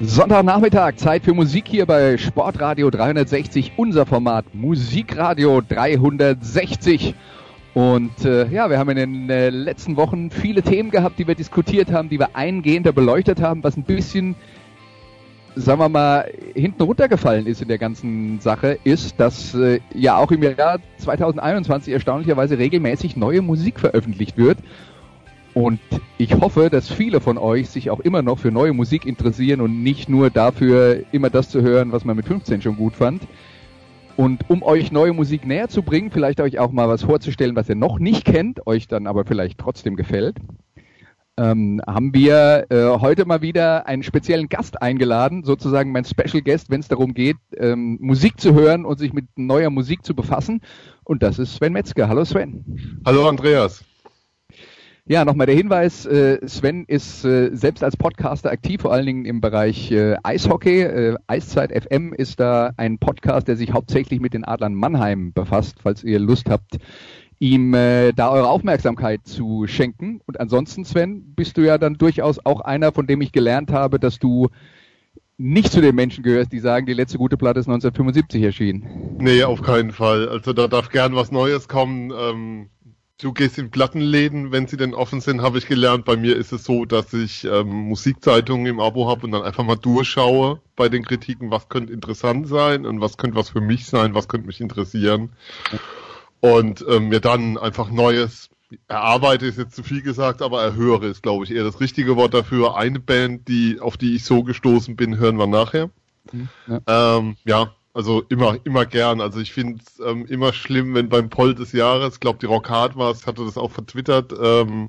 Sonntagnachmittag, Zeit für Musik hier bei Sportradio 360, unser Format Musikradio 360. Und äh, ja, wir haben in den äh, letzten Wochen viele Themen gehabt, die wir diskutiert haben, die wir eingehender beleuchtet haben, was ein bisschen, sagen wir mal, hinten runtergefallen ist in der ganzen Sache, ist, dass äh, ja auch im Jahr 2021 erstaunlicherweise regelmäßig neue Musik veröffentlicht wird. Und ich hoffe, dass viele von euch sich auch immer noch für neue Musik interessieren und nicht nur dafür, immer das zu hören, was man mit 15 schon gut fand. Und um euch neue Musik näher zu bringen, vielleicht euch auch mal was vorzustellen, was ihr noch nicht kennt, euch dann aber vielleicht trotzdem gefällt, ähm, haben wir äh, heute mal wieder einen speziellen Gast eingeladen, sozusagen mein Special Guest, wenn es darum geht, ähm, Musik zu hören und sich mit neuer Musik zu befassen. Und das ist Sven Metzger. Hallo Sven. Hallo Andreas. Ja, nochmal der Hinweis, äh, Sven ist äh, selbst als Podcaster aktiv, vor allen Dingen im Bereich äh, Eishockey. Eiszeit FM ist da ein Podcast, der sich hauptsächlich mit den Adlern Mannheim befasst, falls ihr Lust habt, ihm da eure Aufmerksamkeit zu schenken. Und ansonsten, Sven, bist du ja dann durchaus auch einer, von dem ich gelernt habe, dass du nicht zu den Menschen gehörst, die sagen, die letzte gute Platte ist 1975 erschienen. Nee, auf keinen Fall. Also da darf gern was Neues kommen. Ähm Du gehst in Plattenläden, wenn sie denn offen sind, habe ich gelernt. Bei mir ist es so, dass ich ähm, Musikzeitungen im Abo habe und dann einfach mal durchschaue bei den Kritiken, was könnte interessant sein und was könnte was für mich sein, was könnte mich interessieren. Und ähm, mir dann einfach Neues erarbeite ist jetzt zu viel gesagt, aber erhöre ist, glaube ich, eher das richtige Wort dafür. Eine Band, die, auf die ich so gestoßen bin, hören wir nachher. Mhm, ja. Ähm, ja, also immer, immer gern. Also ich finde es ähm, immer schlimm, wenn beim Poll des Jahres, ich glaube die Rock Hard war es, hatte das auch vertwittert, ähm,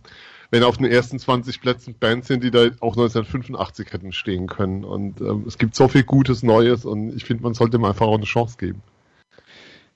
wenn auf den ersten 20 Plätzen Bands sind, die da auch 1985 hätten stehen können. Und ähm, es gibt so viel Gutes Neues und ich finde, man sollte ihm einfach auch eine Chance geben.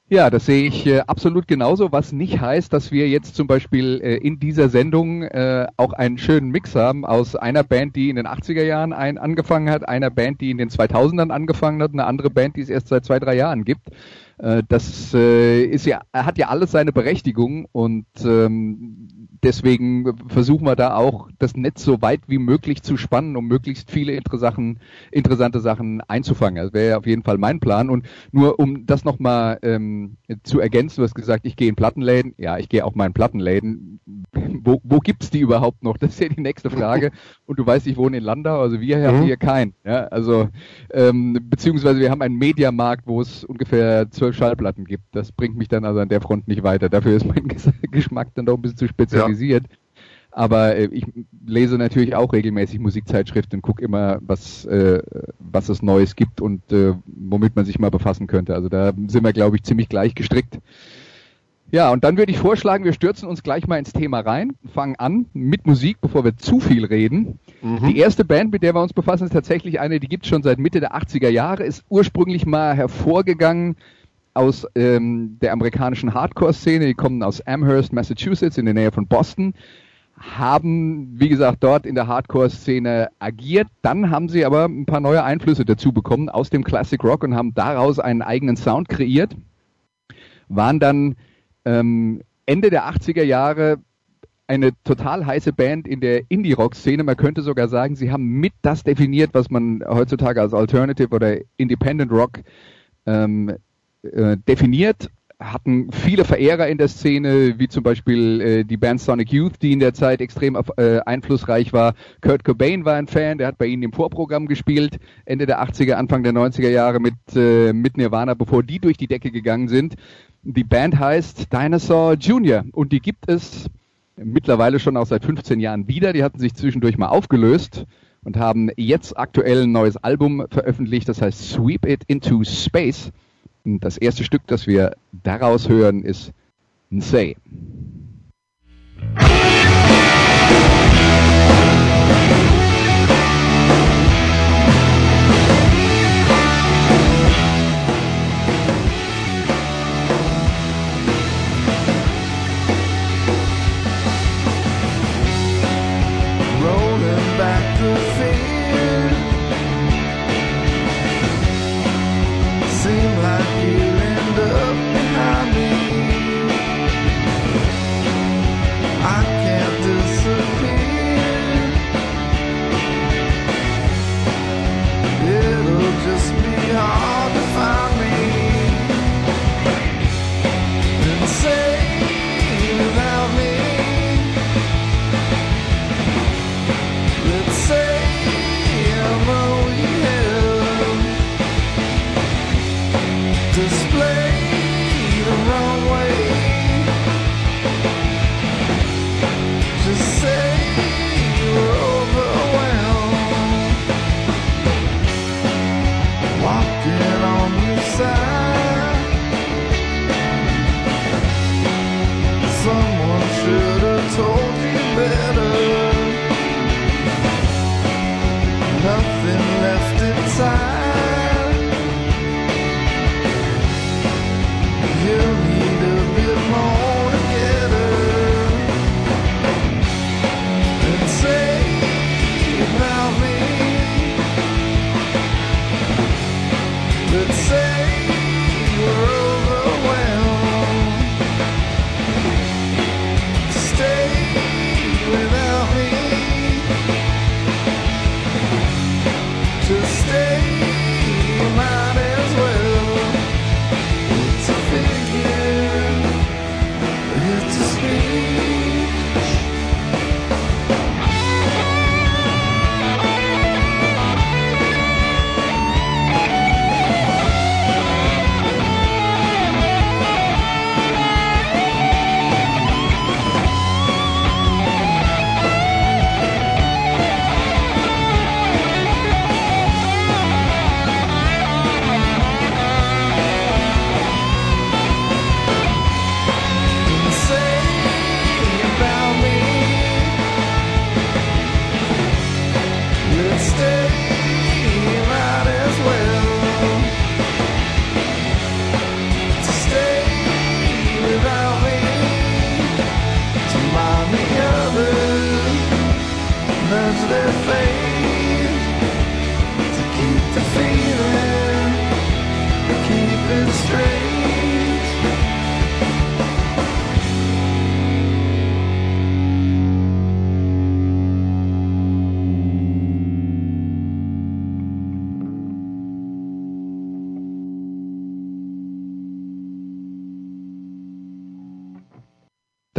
Ja, das sehe ich äh, absolut genauso, was nicht heißt, dass wir jetzt zum Beispiel äh, in dieser Sendung äh, auch einen schönen Mix haben aus einer Band, die in den 80er Jahren ein, angefangen hat, einer Band, die in den 2000ern angefangen hat, eine andere Band, die es erst seit zwei, drei Jahren gibt. Äh, das äh, ist ja, hat ja alles seine Berechtigung und ähm, deswegen versuchen wir da auch das Netz so weit wie möglich zu spannen, um möglichst viele interessante, Sachen einzufangen. Das wäre ja auf jeden Fall mein Plan. Und nur um das nochmal ähm, zu ergänzen, du hast gesagt, ich gehe in Plattenläden. Ja, ich gehe auch mal in Plattenläden. Wo, wo gibt's die überhaupt noch? Das ist ja die nächste Frage. Und du weißt, ich wohne in Landau, also wir haben mhm. hier keinen. Ja, also ähm, beziehungsweise wir haben einen Mediamarkt, wo es ungefähr zwölf Schallplatten gibt. Das bringt mich dann also an der Front nicht weiter. Dafür ist mein Geschmack dann doch ein bisschen zu spezialisiert. Ja organisiert. Aber äh, ich lese natürlich auch regelmäßig Musikzeitschriften und gucke immer, was, äh, was es Neues gibt und äh, womit man sich mal befassen könnte. Also da sind wir, glaube ich, ziemlich gleich gestrickt. Ja, und dann würde ich vorschlagen, wir stürzen uns gleich mal ins Thema rein, fangen an mit Musik, bevor wir zu viel reden. Mhm. Die erste Band, mit der wir uns befassen, ist tatsächlich eine, die gibt es schon seit Mitte der 80er Jahre, ist ursprünglich mal hervorgegangen aus ähm, der amerikanischen Hardcore-Szene, die kommen aus Amherst, Massachusetts, in der Nähe von Boston, haben, wie gesagt, dort in der Hardcore-Szene agiert. Dann haben sie aber ein paar neue Einflüsse dazu bekommen aus dem Classic Rock und haben daraus einen eigenen Sound kreiert. Waren dann ähm, Ende der 80er Jahre eine total heiße Band in der Indie-Rock-Szene. Man könnte sogar sagen, sie haben mit das definiert, was man heutzutage als Alternative oder Independent Rock ähm, äh, definiert, hatten viele Verehrer in der Szene, wie zum Beispiel äh, die Band Sonic Youth, die in der Zeit extrem äh, einflussreich war. Kurt Cobain war ein Fan, der hat bei ihnen im Vorprogramm gespielt, Ende der 80er, Anfang der 90er Jahre mit, äh, mit Nirvana, bevor die durch die Decke gegangen sind. Die Band heißt Dinosaur Jr. und die gibt es mittlerweile schon auch seit 15 Jahren wieder. Die hatten sich zwischendurch mal aufgelöst und haben jetzt aktuell ein neues Album veröffentlicht, das heißt Sweep It Into Space. Das erste Stück, das wir daraus hören, ist Nsei.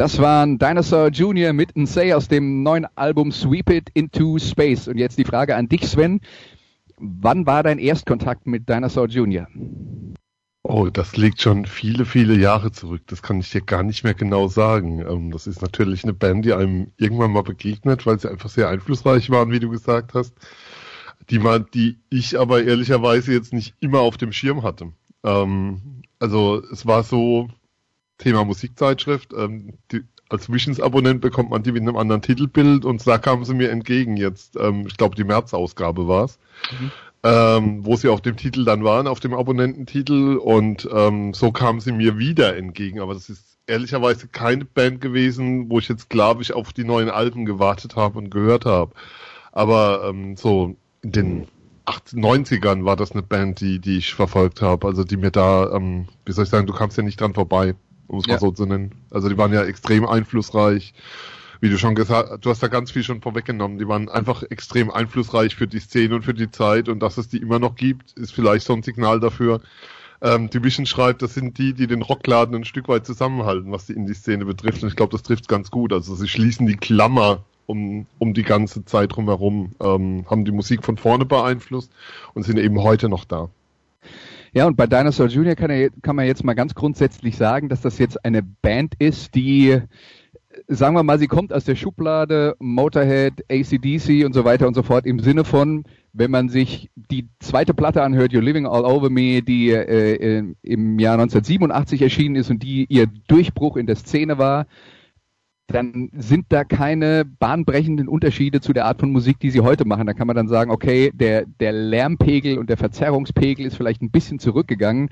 Das waren Dinosaur Jr. mit Say aus dem neuen Album Sweep It Into Space. Und jetzt die Frage an dich, Sven. Wann war dein Erstkontakt mit Dinosaur Jr.? Oh, das liegt schon viele, viele Jahre zurück. Das kann ich dir gar nicht mehr genau sagen. Ähm, das ist natürlich eine Band, die einem irgendwann mal begegnet, weil sie einfach sehr einflussreich waren, wie du gesagt hast. Die man, die ich aber ehrlicherweise jetzt nicht immer auf dem Schirm hatte. Ähm, also es war so, Thema Musikzeitschrift. Ähm, die, als Visions-Abonnent bekommt man die mit einem anderen Titelbild und da kamen sie mir entgegen jetzt. Ähm, ich glaube, die März-Ausgabe war es. Mhm. Ähm, wo sie auf dem Titel dann waren, auf dem Abonnententitel und ähm, so kamen sie mir wieder entgegen. Aber das ist ehrlicherweise keine Band gewesen, wo ich jetzt, glaube ich, auf die neuen Alben gewartet habe und gehört habe. Aber ähm, so in den 90ern war das eine Band, die, die ich verfolgt habe. Also die mir da, ähm, wie soll ich sagen, du kamst ja nicht dran vorbei um es ja. mal so zu nennen. Also die waren ja extrem einflussreich. Wie du schon gesagt hast, du hast da ganz viel schon vorweggenommen. Die waren einfach extrem einflussreich für die Szene und für die Zeit und dass es die immer noch gibt, ist vielleicht so ein Signal dafür. Ähm, Division schreibt, das sind die, die den Rockladen ein Stück weit zusammenhalten, was die Indie-Szene betrifft. Und ich glaube, das trifft ganz gut. Also sie schließen die Klammer um, um die ganze Zeit drumherum, ähm, haben die Musik von vorne beeinflusst und sind eben heute noch da. Ja, und bei Dinosaur Jr. Kann, er, kann man jetzt mal ganz grundsätzlich sagen, dass das jetzt eine Band ist, die, sagen wir mal, sie kommt aus der Schublade Motorhead, ACDC und so weiter und so fort im Sinne von, wenn man sich die zweite Platte anhört, You're Living All Over Me, die äh, im Jahr 1987 erschienen ist und die ihr Durchbruch in der Szene war, dann sind da keine bahnbrechenden Unterschiede zu der Art von Musik, die sie heute machen. Da kann man dann sagen, okay, der, der Lärmpegel und der Verzerrungspegel ist vielleicht ein bisschen zurückgegangen,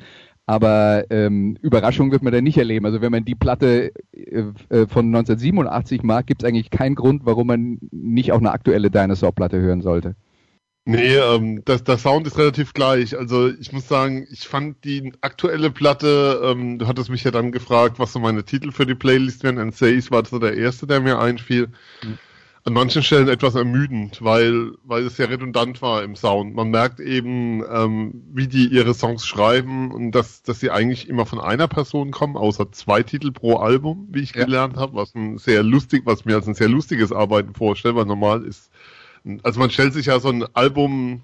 aber ähm, Überraschung wird man da nicht erleben. Also wenn man die Platte äh, äh von 1987 mag, gibt es eigentlich keinen Grund, warum man nicht auch eine aktuelle Dinosaur-Platte hören sollte. Nee, ähm, das, der Sound ist relativ gleich. Also ich muss sagen, ich fand die aktuelle Platte, ähm, du hattest mich ja dann gefragt, was so meine Titel für die Playlist wären. And Says war so der erste, der mir einfiel. Mhm. An manchen Stellen etwas ermüdend, weil, weil es sehr redundant war im Sound. Man merkt eben, ähm, wie die ihre Songs schreiben und dass, dass sie eigentlich immer von einer Person kommen, außer zwei Titel pro Album, wie ich ja. gelernt habe, was ein sehr lustig, was mir als ein sehr lustiges Arbeiten vorstelle, weil normal ist also man stellt sich ja so ein Album,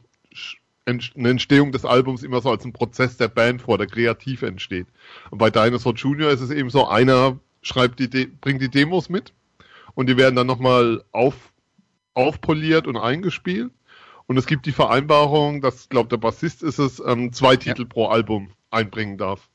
eine Entstehung des Albums immer so als ein Prozess der Band vor, der kreativ entsteht. Und bei Dinosaur Junior ist es eben so, einer schreibt die, De bringt die Demos mit und die werden dann nochmal auf, aufpoliert und eingespielt. Und es gibt die Vereinbarung, dass, glaube der Bassist ist es, ähm, zwei Titel ja. pro Album einbringen darf.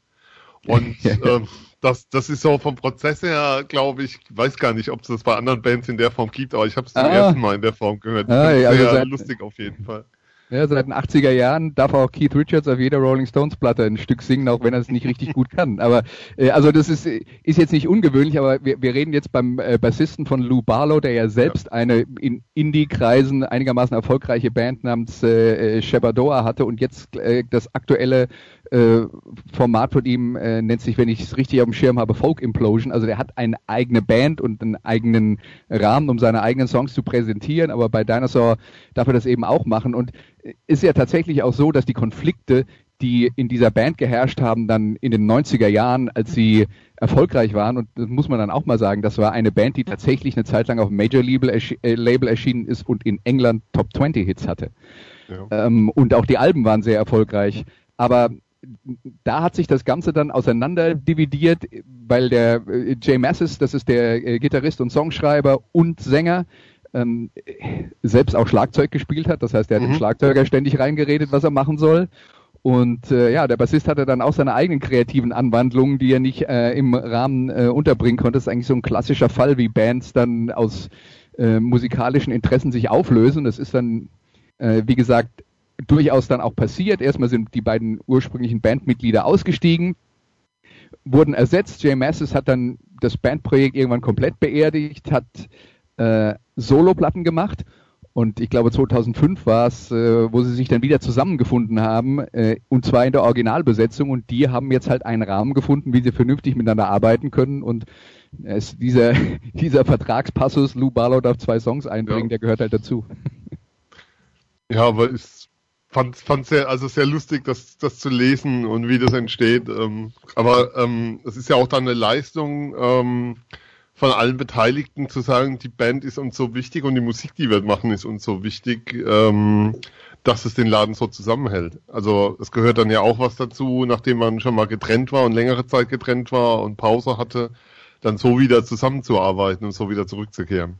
Und ähm, das, das ist so vom Prozess her, glaube ich, weiß gar nicht, ob es das bei anderen Bands in der Form gibt, aber ich habe es zum ah. ersten Mal in der Form gehört. Ah, ja, sehr also lustig auf jeden Fall. Ja, seit den 80er Jahren darf auch Keith Richards auf jeder Rolling Stones Platte ein Stück singen, auch wenn er es nicht richtig gut kann. Aber äh, also das ist, ist jetzt nicht ungewöhnlich, aber wir, wir reden jetzt beim äh, Bassisten von Lou Barlow, der ja selbst ja. eine in Indie-Kreisen einigermaßen erfolgreiche Band namens äh, äh Shebadoa hatte und jetzt äh, das aktuelle äh, Format von ihm äh, nennt sich, wenn ich es richtig auf dem Schirm habe, Folk Implosion. Also der hat eine eigene Band und einen eigenen Rahmen, um seine eigenen Songs zu präsentieren, aber bei Dinosaur darf er das eben auch machen. Und ist ja tatsächlich auch so, dass die Konflikte, die in dieser Band geherrscht haben, dann in den 90er Jahren, als sie erfolgreich waren, und das muss man dann auch mal sagen, das war eine Band, die tatsächlich eine Zeit lang auf dem Major Label, erschi äh, Label erschienen ist und in England Top 20 Hits hatte. Ja. Ähm, und auch die Alben waren sehr erfolgreich. Aber da hat sich das Ganze dann auseinander dividiert, weil der äh, Jay Massis, das ist der äh, Gitarrist und Songschreiber und Sänger, ähm, selbst auch Schlagzeug gespielt hat. Das heißt, er hat mhm. dem Schlagzeuger ständig reingeredet, was er machen soll. Und äh, ja, der Bassist hatte dann auch seine eigenen kreativen Anwandlungen, die er nicht äh, im Rahmen äh, unterbringen konnte. Das ist eigentlich so ein klassischer Fall, wie Bands dann aus äh, musikalischen Interessen sich auflösen. Das ist dann, wie gesagt, durchaus dann auch passiert. Erstmal sind die beiden ursprünglichen Bandmitglieder ausgestiegen, wurden ersetzt. Jay Massis hat dann das Bandprojekt irgendwann komplett beerdigt, hat äh, Soloplatten gemacht und ich glaube 2005 war es, äh, wo sie sich dann wieder zusammengefunden haben äh, und zwar in der Originalbesetzung und die haben jetzt halt einen Rahmen gefunden, wie sie vernünftig miteinander arbeiten können und es, dieser, dieser Vertragspassus, Lou Barlow darf zwei Songs einbringen, ja. der gehört halt dazu. Ja, aber ist fand fand sehr also sehr lustig, das das zu lesen und wie das entsteht. Ähm, aber ähm, es ist ja auch dann eine Leistung ähm, von allen Beteiligten zu sagen, die Band ist uns so wichtig und die Musik, die wir machen, ist uns so wichtig, ähm, dass es den Laden so zusammenhält. Also es gehört dann ja auch was dazu, nachdem man schon mal getrennt war und längere Zeit getrennt war und Pause hatte, dann so wieder zusammenzuarbeiten und so wieder zurückzukehren.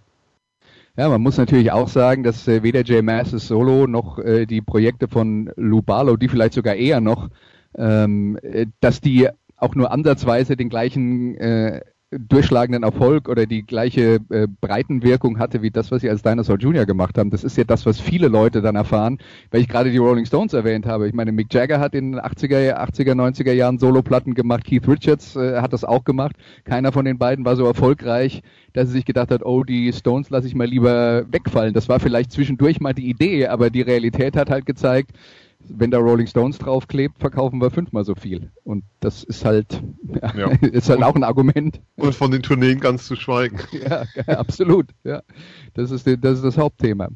Ja, man muss natürlich auch sagen, dass äh, weder Jay Masses Solo noch äh, die Projekte von Lou Barlow, die vielleicht sogar eher noch, ähm, äh, dass die auch nur ansatzweise den gleichen äh, durchschlagenden Erfolg oder die gleiche äh, Breitenwirkung hatte wie das, was sie als Dinosaur Jr. gemacht haben. Das ist ja das, was viele Leute dann erfahren, weil ich gerade die Rolling Stones erwähnt habe. Ich meine, Mick Jagger hat in den 80er, 80er 90er Jahren Soloplatten gemacht, Keith Richards äh, hat das auch gemacht. Keiner von den beiden war so erfolgreich, dass er sich gedacht hat, oh, die Stones lasse ich mal lieber wegfallen. Das war vielleicht zwischendurch mal die Idee, aber die Realität hat halt gezeigt, wenn da Rolling Stones draufklebt, verkaufen wir fünfmal so viel. Und das ist halt, ja, ja. ist halt und, auch ein Argument. Und von den Tourneen ganz zu schweigen. Ja, absolut. Ja, das ist, das ist das Hauptthema.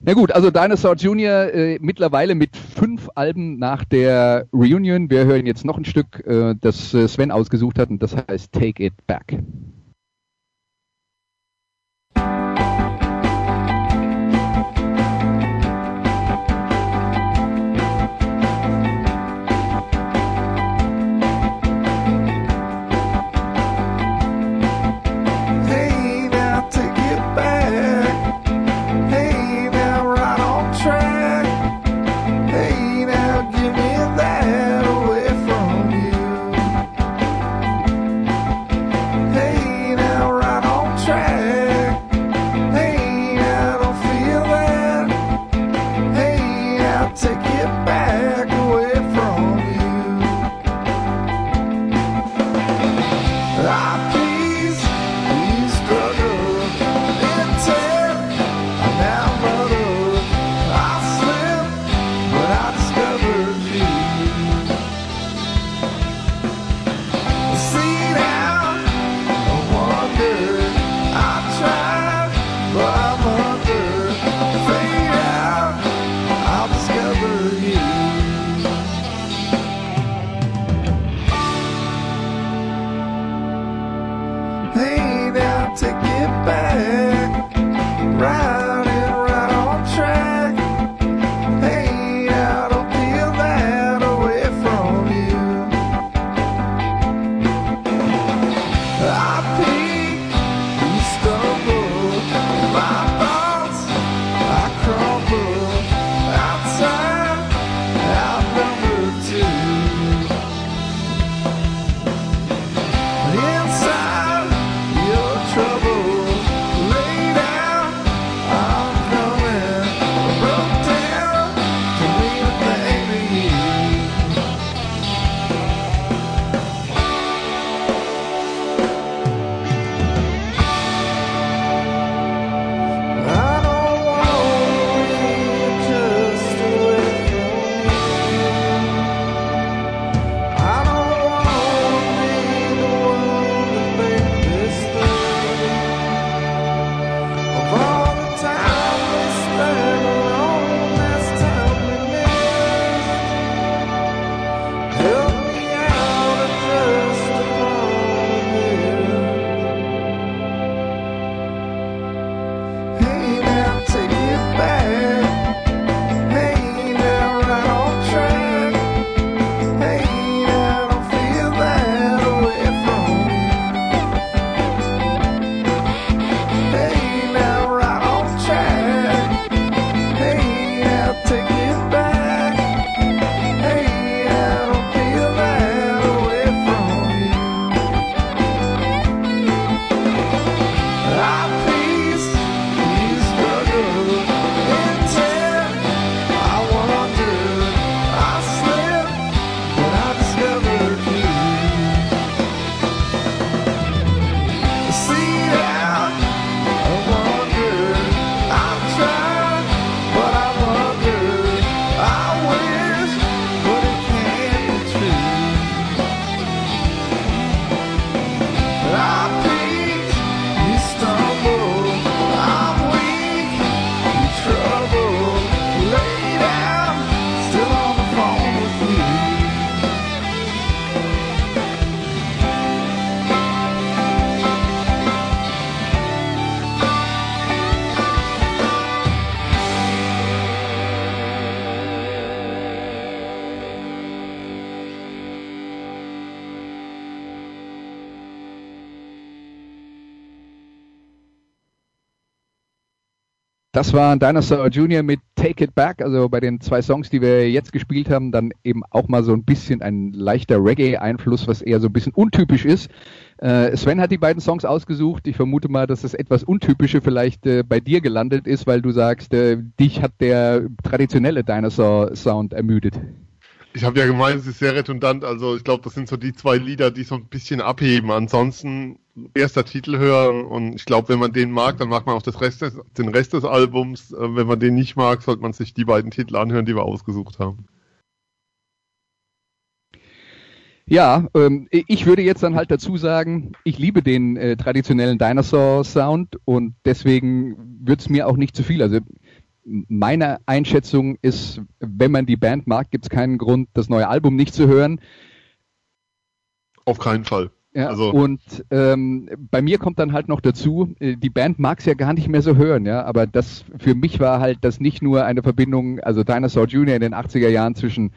Na gut, also Dinosaur Jr. Äh, mittlerweile mit fünf Alben nach der Reunion. Wir hören jetzt noch ein Stück, äh, das äh, Sven ausgesucht hat und das heißt Take It Back. Das war Dinosaur Junior mit Take It Back, also bei den zwei Songs, die wir jetzt gespielt haben, dann eben auch mal so ein bisschen ein leichter Reggae-Einfluss, was eher so ein bisschen untypisch ist. Äh, Sven hat die beiden Songs ausgesucht. Ich vermute mal, dass das etwas Untypische vielleicht äh, bei dir gelandet ist, weil du sagst, äh, dich hat der traditionelle Dinosaur-Sound ermüdet. Ich habe ja gemeint, es ist sehr redundant. Also ich glaube, das sind so die zwei Lieder, die so ein bisschen abheben. Ansonsten erster Titel hören und ich glaube, wenn man den mag, dann mag man auch das Rest des, den Rest des Albums. Äh, wenn man den nicht mag, sollte man sich die beiden Titel anhören, die wir ausgesucht haben. Ja, ähm, ich würde jetzt dann halt dazu sagen, ich liebe den äh, traditionellen Dinosaur-Sound und deswegen wird es mir auch nicht zu viel. Also meine Einschätzung ist, wenn man die Band mag, gibt es keinen Grund, das neue Album nicht zu hören. Auf keinen Fall. Ja, also. Und ähm, bei mir kommt dann halt noch dazu, äh, die Band mag es ja gar nicht mehr so hören, ja, aber das für mich war halt das nicht nur eine Verbindung, also Dinosaur Jr. in den 80er Jahren zwischen,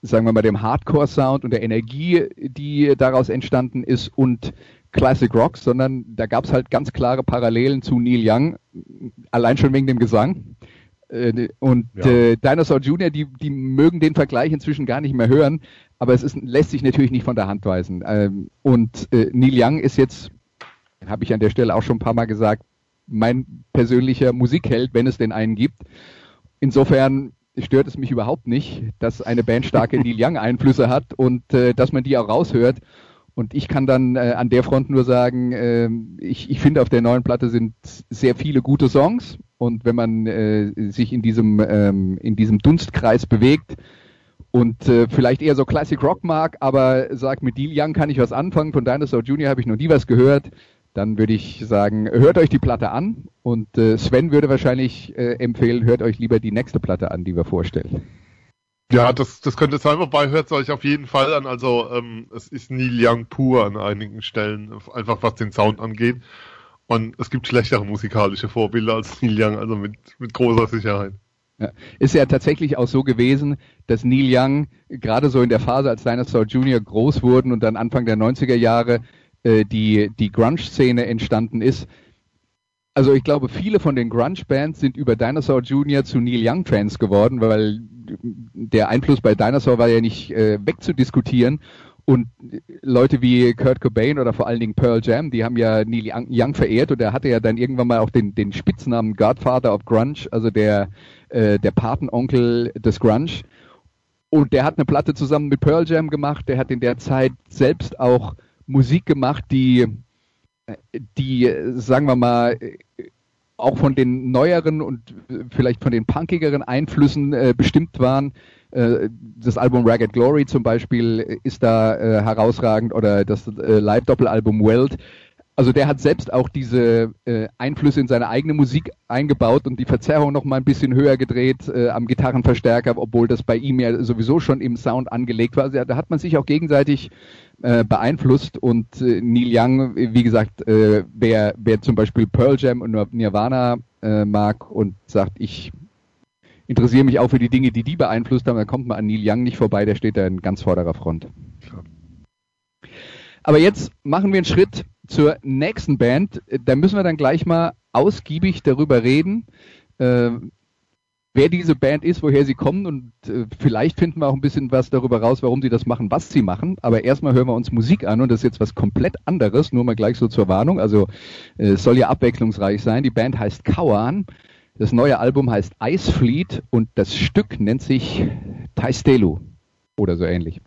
sagen wir mal, dem Hardcore-Sound und der Energie, die daraus entstanden ist und Classic Rock, sondern da gab es halt ganz klare Parallelen zu Neil Young, allein schon wegen dem Gesang. Äh, und ja. äh, Dinosaur Jr., die, die mögen den Vergleich inzwischen gar nicht mehr hören, aber es ist, lässt sich natürlich nicht von der Hand weisen. Ähm, und äh, Neil Young ist jetzt, habe ich an der Stelle auch schon ein paar Mal gesagt, mein persönlicher Musikheld, wenn es denn einen gibt. Insofern stört es mich überhaupt nicht, dass eine Band starke Neil Young Einflüsse hat und äh, dass man die auch raushört. Und ich kann dann äh, an der Front nur sagen, äh, ich, ich finde auf der neuen Platte sind sehr viele gute Songs und wenn man äh, sich in diesem, ähm, in diesem Dunstkreis bewegt und äh, vielleicht eher so Classic Rock mag, aber sagt, mit Deal Young kann ich was anfangen, von Dinosaur Jr. habe ich noch nie was gehört, dann würde ich sagen, hört euch die Platte an und äh, Sven würde wahrscheinlich äh, empfehlen, hört euch lieber die nächste Platte an, die wir vorstellen. Ja, das, das könnte sein, wobei hört es euch auf jeden Fall an. Also ähm, es ist Neil Young pur an einigen Stellen, einfach was den Sound angeht. Und es gibt schlechtere musikalische Vorbilder als Neil Young, also mit, mit großer Sicherheit. Ja. Ist ja tatsächlich auch so gewesen, dass Neil Young gerade so in der Phase, als Dinosaur Jr. groß wurden und dann Anfang der 90er Jahre äh, die, die Grunge-Szene entstanden ist. Also ich glaube, viele von den Grunge-Bands sind über Dinosaur Jr. zu Neil Young-Fans geworden, weil der Einfluss bei Dinosaur war ja nicht äh, wegzudiskutieren. Und Leute wie Kurt Cobain oder vor allen Dingen Pearl Jam, die haben ja Neil Young verehrt und er hatte ja dann irgendwann mal auch den, den Spitznamen Godfather of Grunge, also der, äh, der Patenonkel des Grunge. Und der hat eine Platte zusammen mit Pearl Jam gemacht, der hat in der Zeit selbst auch Musik gemacht, die, die, sagen wir mal, auch von den neueren und vielleicht von den punkigeren Einflüssen äh, bestimmt waren. Äh, das Album Ragged Glory zum Beispiel ist da äh, herausragend oder das äh, Live-Doppelalbum Welt. Also der hat selbst auch diese Einflüsse in seine eigene Musik eingebaut und die Verzerrung noch mal ein bisschen höher gedreht am Gitarrenverstärker, obwohl das bei ihm ja sowieso schon im Sound angelegt war. Also da hat man sich auch gegenseitig beeinflusst und Neil Young, wie gesagt, wer, wer zum Beispiel Pearl Jam und Nirvana mag und sagt, ich interessiere mich auch für die Dinge, die die beeinflusst haben, dann kommt man an Neil Young nicht vorbei, der steht da in ganz vorderer Front. Aber jetzt machen wir einen Schritt zur nächsten Band. Da müssen wir dann gleich mal ausgiebig darüber reden, äh, wer diese Band ist, woher sie kommen und äh, vielleicht finden wir auch ein bisschen was darüber raus, warum sie das machen, was sie machen. Aber erstmal hören wir uns Musik an und das ist jetzt was komplett anderes, nur mal gleich so zur Warnung. Also äh, es soll ja abwechslungsreich sein. Die Band heißt Kauan. Das neue Album heißt Ice Fleet und das Stück nennt sich Taistelu oder so ähnlich.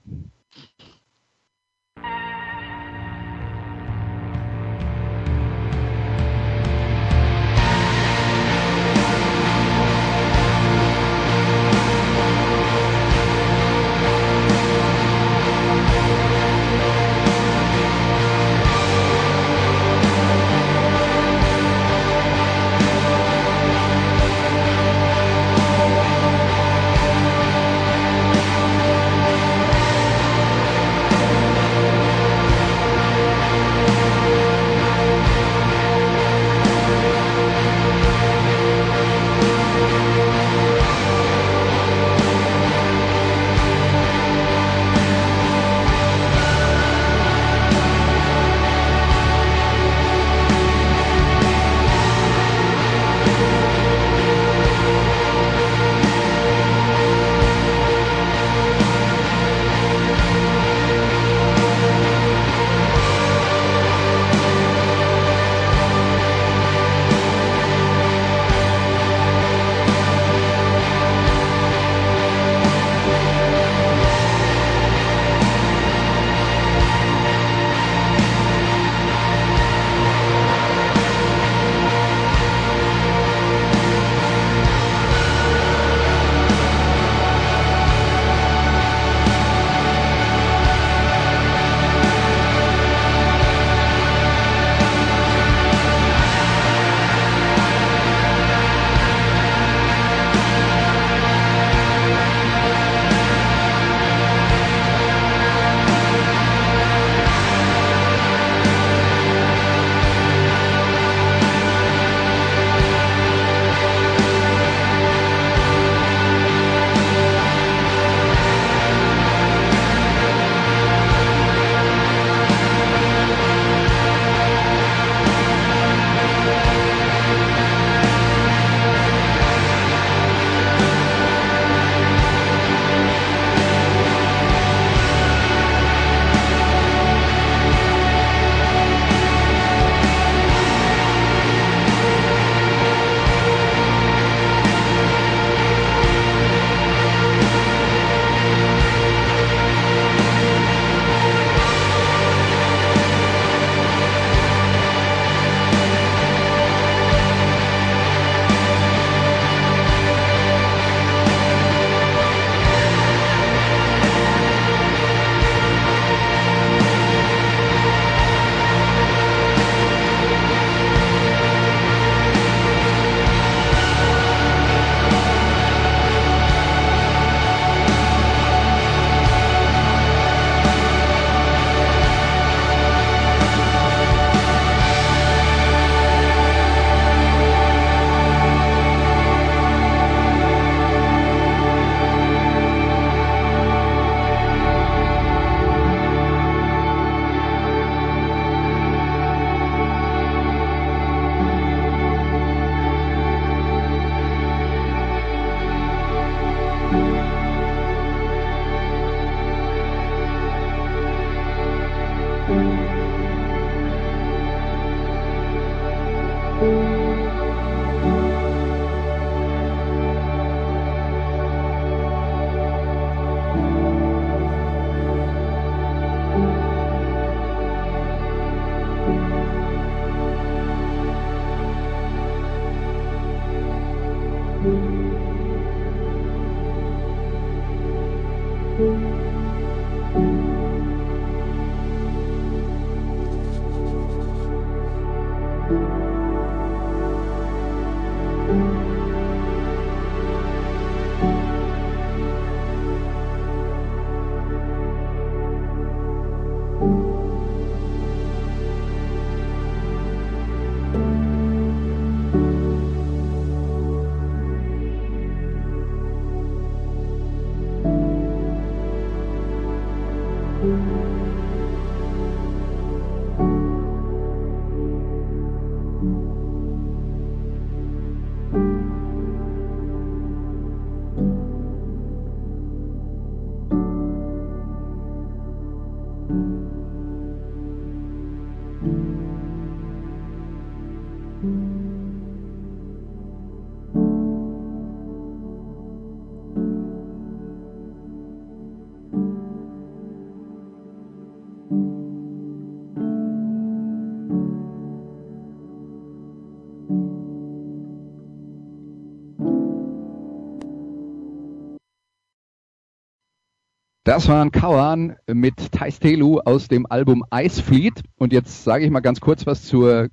Das waren Kauan mit Thais Telu aus dem Album Ice Fleet. Und jetzt sage ich mal ganz kurz was zur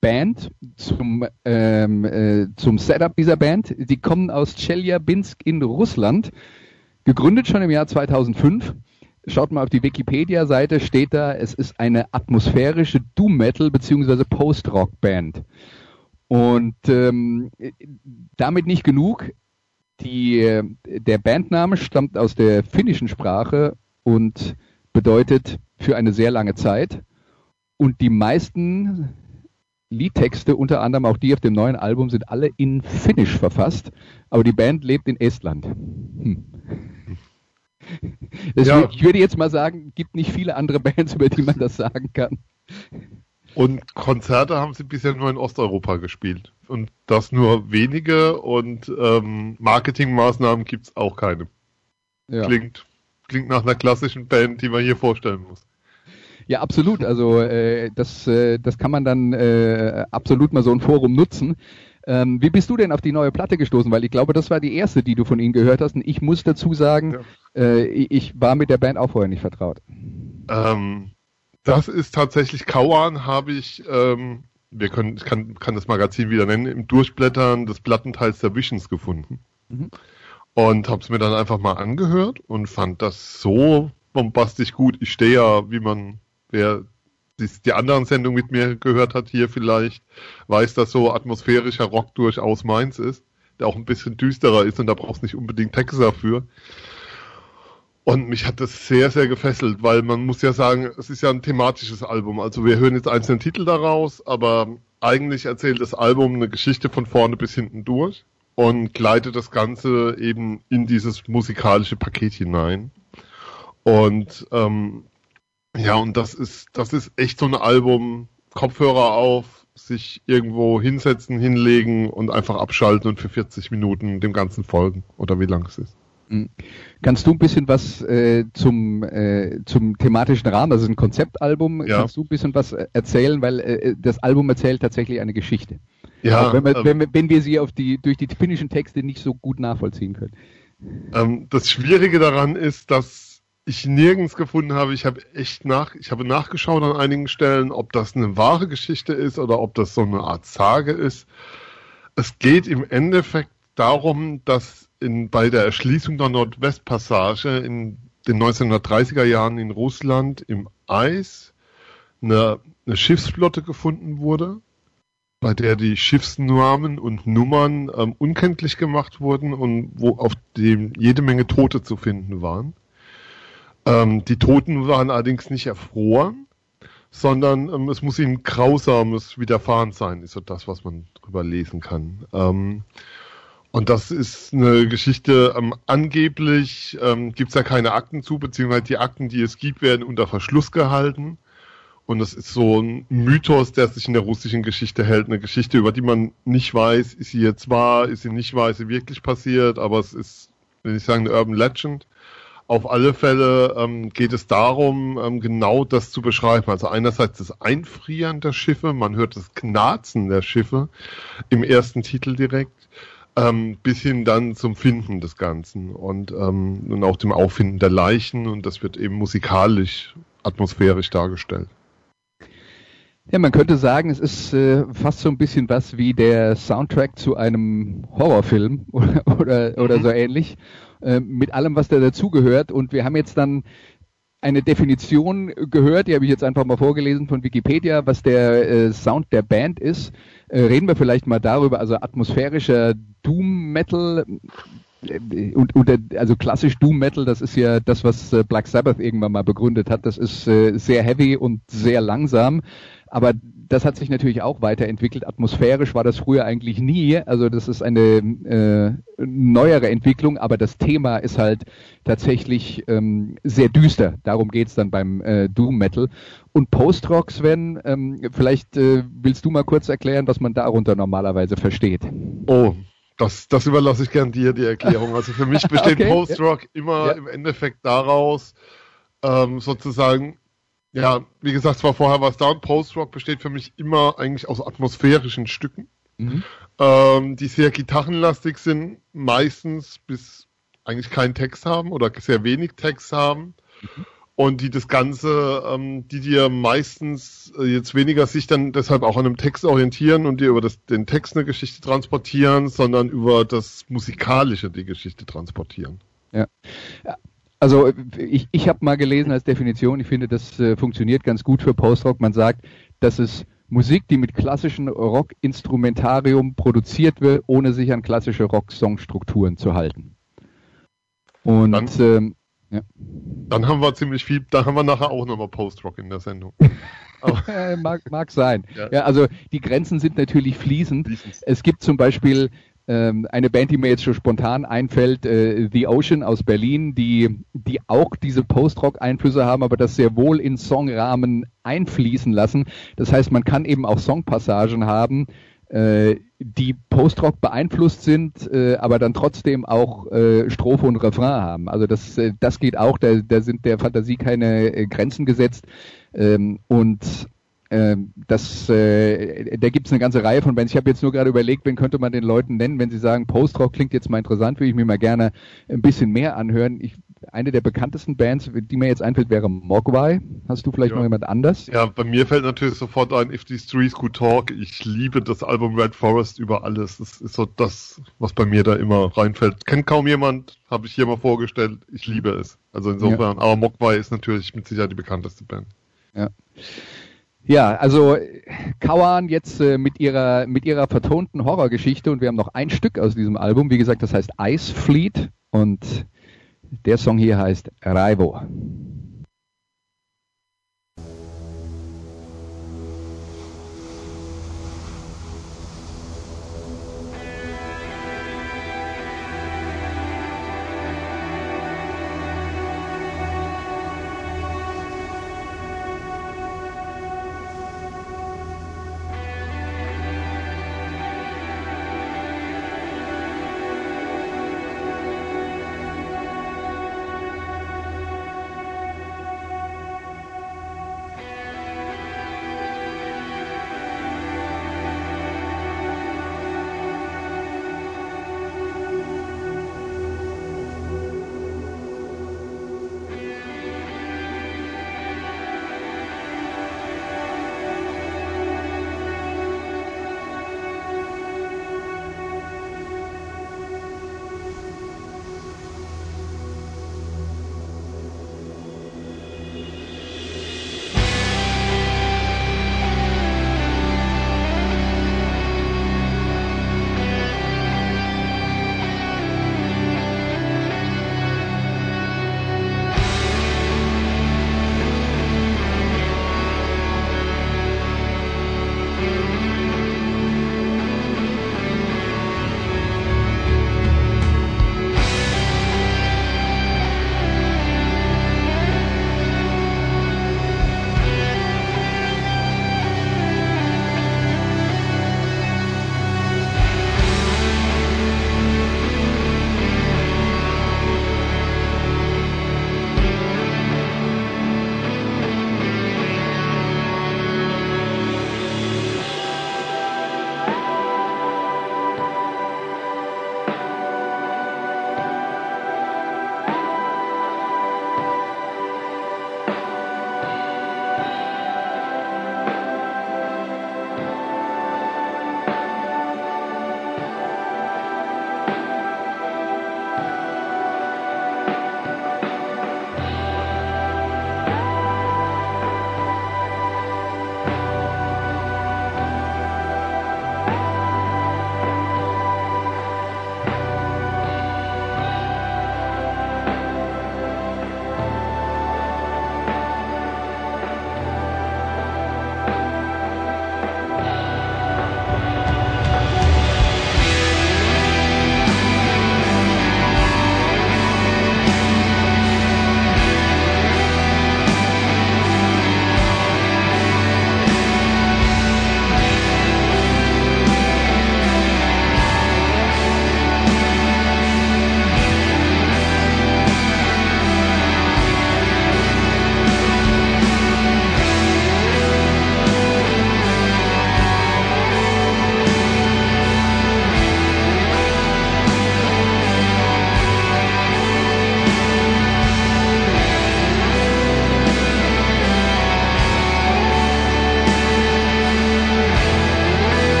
Band, zum, ähm, äh, zum Setup dieser Band. Die kommen aus Chelyabinsk in Russland, gegründet schon im Jahr 2005. Schaut mal auf die Wikipedia-Seite, steht da, es ist eine atmosphärische Doom-Metal bzw. Post-Rock-Band. Und ähm, damit nicht genug. Die, der Bandname stammt aus der finnischen Sprache und bedeutet für eine sehr lange Zeit. Und die meisten Liedtexte, unter anderem auch die auf dem neuen Album, sind alle in Finnisch verfasst. Aber die Band lebt in Estland. Hm. Ja. Ich würde jetzt mal sagen, gibt nicht viele andere Bands, über die man das sagen kann. Und Konzerte haben sie bisher nur in Osteuropa gespielt. Und das nur wenige und ähm, Marketingmaßnahmen gibt es auch keine. Ja. Klingt, klingt nach einer klassischen Band, die man hier vorstellen muss. Ja, absolut. Also äh, das, äh, das kann man dann äh, absolut mal so ein Forum nutzen. Ähm, wie bist du denn auf die neue Platte gestoßen? Weil ich glaube, das war die erste, die du von ihnen gehört hast. Und ich muss dazu sagen, ja. äh, ich war mit der Band auch vorher nicht vertraut. Ähm, das ist tatsächlich Kauan, habe ich, ähm, wir können, ich kann, kann das Magazin wieder nennen, im Durchblättern des Plattenteils der Visions gefunden. Mhm. Und habe es mir dann einfach mal angehört und fand das so bombastisch gut. Ich stehe ja, wie man, wer die anderen Sendungen mit mir gehört hat, hier vielleicht, weiß, dass so atmosphärischer Rock durchaus meins ist, der auch ein bisschen düsterer ist und da brauchst du nicht unbedingt Texte dafür. Und mich hat das sehr, sehr gefesselt, weil man muss ja sagen, es ist ja ein thematisches Album. Also wir hören jetzt einzelne Titel daraus, aber eigentlich erzählt das Album eine Geschichte von vorne bis hinten durch und gleitet das Ganze eben in dieses musikalische Paket hinein. Und ähm, ja, und das ist, das ist echt so ein Album, Kopfhörer auf, sich irgendwo hinsetzen, hinlegen und einfach abschalten und für 40 Minuten dem Ganzen folgen oder wie lang es ist. Mhm. Kannst du ein bisschen was äh, zum, äh, zum thematischen Rahmen, das ist ein Konzeptalbum, ja. kannst du ein bisschen was erzählen, weil äh, das Album erzählt tatsächlich eine Geschichte. Ja, wenn wir, ähm, wenn, wenn wir sie auf die, durch die finnischen Texte nicht so gut nachvollziehen können. Ähm, das Schwierige daran ist, dass ich nirgends gefunden habe, ich habe echt nach, ich habe nachgeschaut an einigen Stellen, ob das eine wahre Geschichte ist oder ob das so eine Art Sage ist. Es geht im Endeffekt darum, dass in, bei der Erschließung der Nordwestpassage in den 1930er Jahren in Russland im Eis eine, eine Schiffsflotte gefunden wurde, bei der die Schiffsnamen und Nummern ähm, unkenntlich gemacht wurden und wo auf dem jede Menge Tote zu finden waren. Ähm, die Toten waren allerdings nicht erfroren, sondern ähm, es muss ihnen grausames widerfahren sein, ist so das, was man drüber lesen kann. Und das ist eine Geschichte, ähm, angeblich ähm, gibt es ja keine Akten zu, beziehungsweise die Akten, die es gibt, werden unter Verschluss gehalten. Und das ist so ein Mythos, der sich in der russischen Geschichte hält. Eine Geschichte, über die man nicht weiß, ist sie jetzt wahr, ist sie nicht wahr, ist sie wirklich passiert, aber es ist, wenn ich sagen, eine Urban Legend. Auf alle Fälle ähm, geht es darum, ähm, genau das zu beschreiben. Also einerseits das Einfrieren der Schiffe, man hört das Knarzen der Schiffe im ersten Titel direkt ähm, bis hin dann zum Finden des Ganzen und, ähm, und auch dem Auffinden der Leichen und das wird eben musikalisch, atmosphärisch dargestellt. Ja, man könnte sagen, es ist äh, fast so ein bisschen was wie der Soundtrack zu einem Horrorfilm oder, oder, oder so mhm. ähnlich, äh, mit allem, was da dazugehört. Und wir haben jetzt dann eine Definition gehört, die habe ich jetzt einfach mal vorgelesen von Wikipedia, was der äh, Sound der Band ist. Äh, reden wir vielleicht mal darüber, also atmosphärischer Doom Metal äh, und, und also klassisch Doom Metal, das ist ja das, was äh, Black Sabbath irgendwann mal begründet hat. Das ist äh, sehr heavy und sehr langsam. Aber das hat sich natürlich auch weiterentwickelt. Atmosphärisch war das früher eigentlich nie. Also das ist eine äh, neuere Entwicklung, aber das Thema ist halt tatsächlich ähm, sehr düster. Darum geht's dann beim äh, Doom Metal. Und Post-Rock, Sven, ähm, vielleicht äh, willst du mal kurz erklären, was man darunter normalerweise versteht. Oh, das, das überlasse ich gern dir, die Erklärung. Also für mich besteht okay. Post-Rock immer ja. im Endeffekt daraus, ähm, sozusagen ja, wie gesagt, zwar vorher war es da und Post-Rock besteht für mich immer eigentlich aus atmosphärischen Stücken, mhm. ähm, die sehr gitarrenlastig sind, meistens bis eigentlich keinen Text haben oder sehr wenig Text haben. Mhm. Und die das Ganze, ähm, die dir meistens äh, jetzt weniger sich dann deshalb auch an einem Text orientieren und dir über das, den Text eine Geschichte transportieren, sondern über das Musikalische die Geschichte transportieren. Ja. Also ich, ich habe mal gelesen als Definition, ich finde, das äh, funktioniert ganz gut für Post-Rock. Man sagt, dass es Musik, die mit klassischen Rock-Instrumentarium produziert wird, ohne sich an klassische Rock-Song-Strukturen zu halten. Und dann, ähm, ja. dann haben wir ziemlich viel, da haben wir nachher auch nochmal Post-Rock in der Sendung. mag, mag sein. Ja. ja. also die Grenzen sind natürlich fließend. fließend. Es gibt zum Beispiel ähm, eine Band, die mir jetzt schon spontan einfällt, äh, The Ocean aus Berlin, die, die auch diese Post-Rock-Einflüsse haben, aber das sehr wohl in Songrahmen einfließen lassen. Das heißt, man kann eben auch Songpassagen haben, äh, die Post-Rock beeinflusst sind, äh, aber dann trotzdem auch äh, Strophe und Refrain haben. Also das, äh, das geht auch, da, da sind der Fantasie keine äh, Grenzen gesetzt. Ähm, und das, äh, da gibt es eine ganze Reihe von Bands. Ich habe jetzt nur gerade überlegt, wen könnte man den Leuten nennen, wenn sie sagen, Post-Rock klingt jetzt mal interessant, würde ich mir mal gerne ein bisschen mehr anhören. Ich, eine der bekanntesten Bands, die mir jetzt einfällt, wäre Mogwai. Hast du vielleicht ja. noch jemand anders? Ja, bei mir fällt natürlich sofort ein If These Trees Could Talk. Ich liebe das Album Red Forest über alles. Das ist so das, was bei mir da immer reinfällt. Kennt kaum jemand, habe ich hier mal vorgestellt. Ich liebe es. Also insofern, ja. aber Mogwai ist natürlich mit Sicherheit die bekannteste Band. Ja. Ja, also Kauan jetzt äh, mit ihrer mit ihrer vertonten Horrorgeschichte und wir haben noch ein Stück aus diesem Album, wie gesagt, das heißt Ice Fleet und der Song hier heißt Raivo.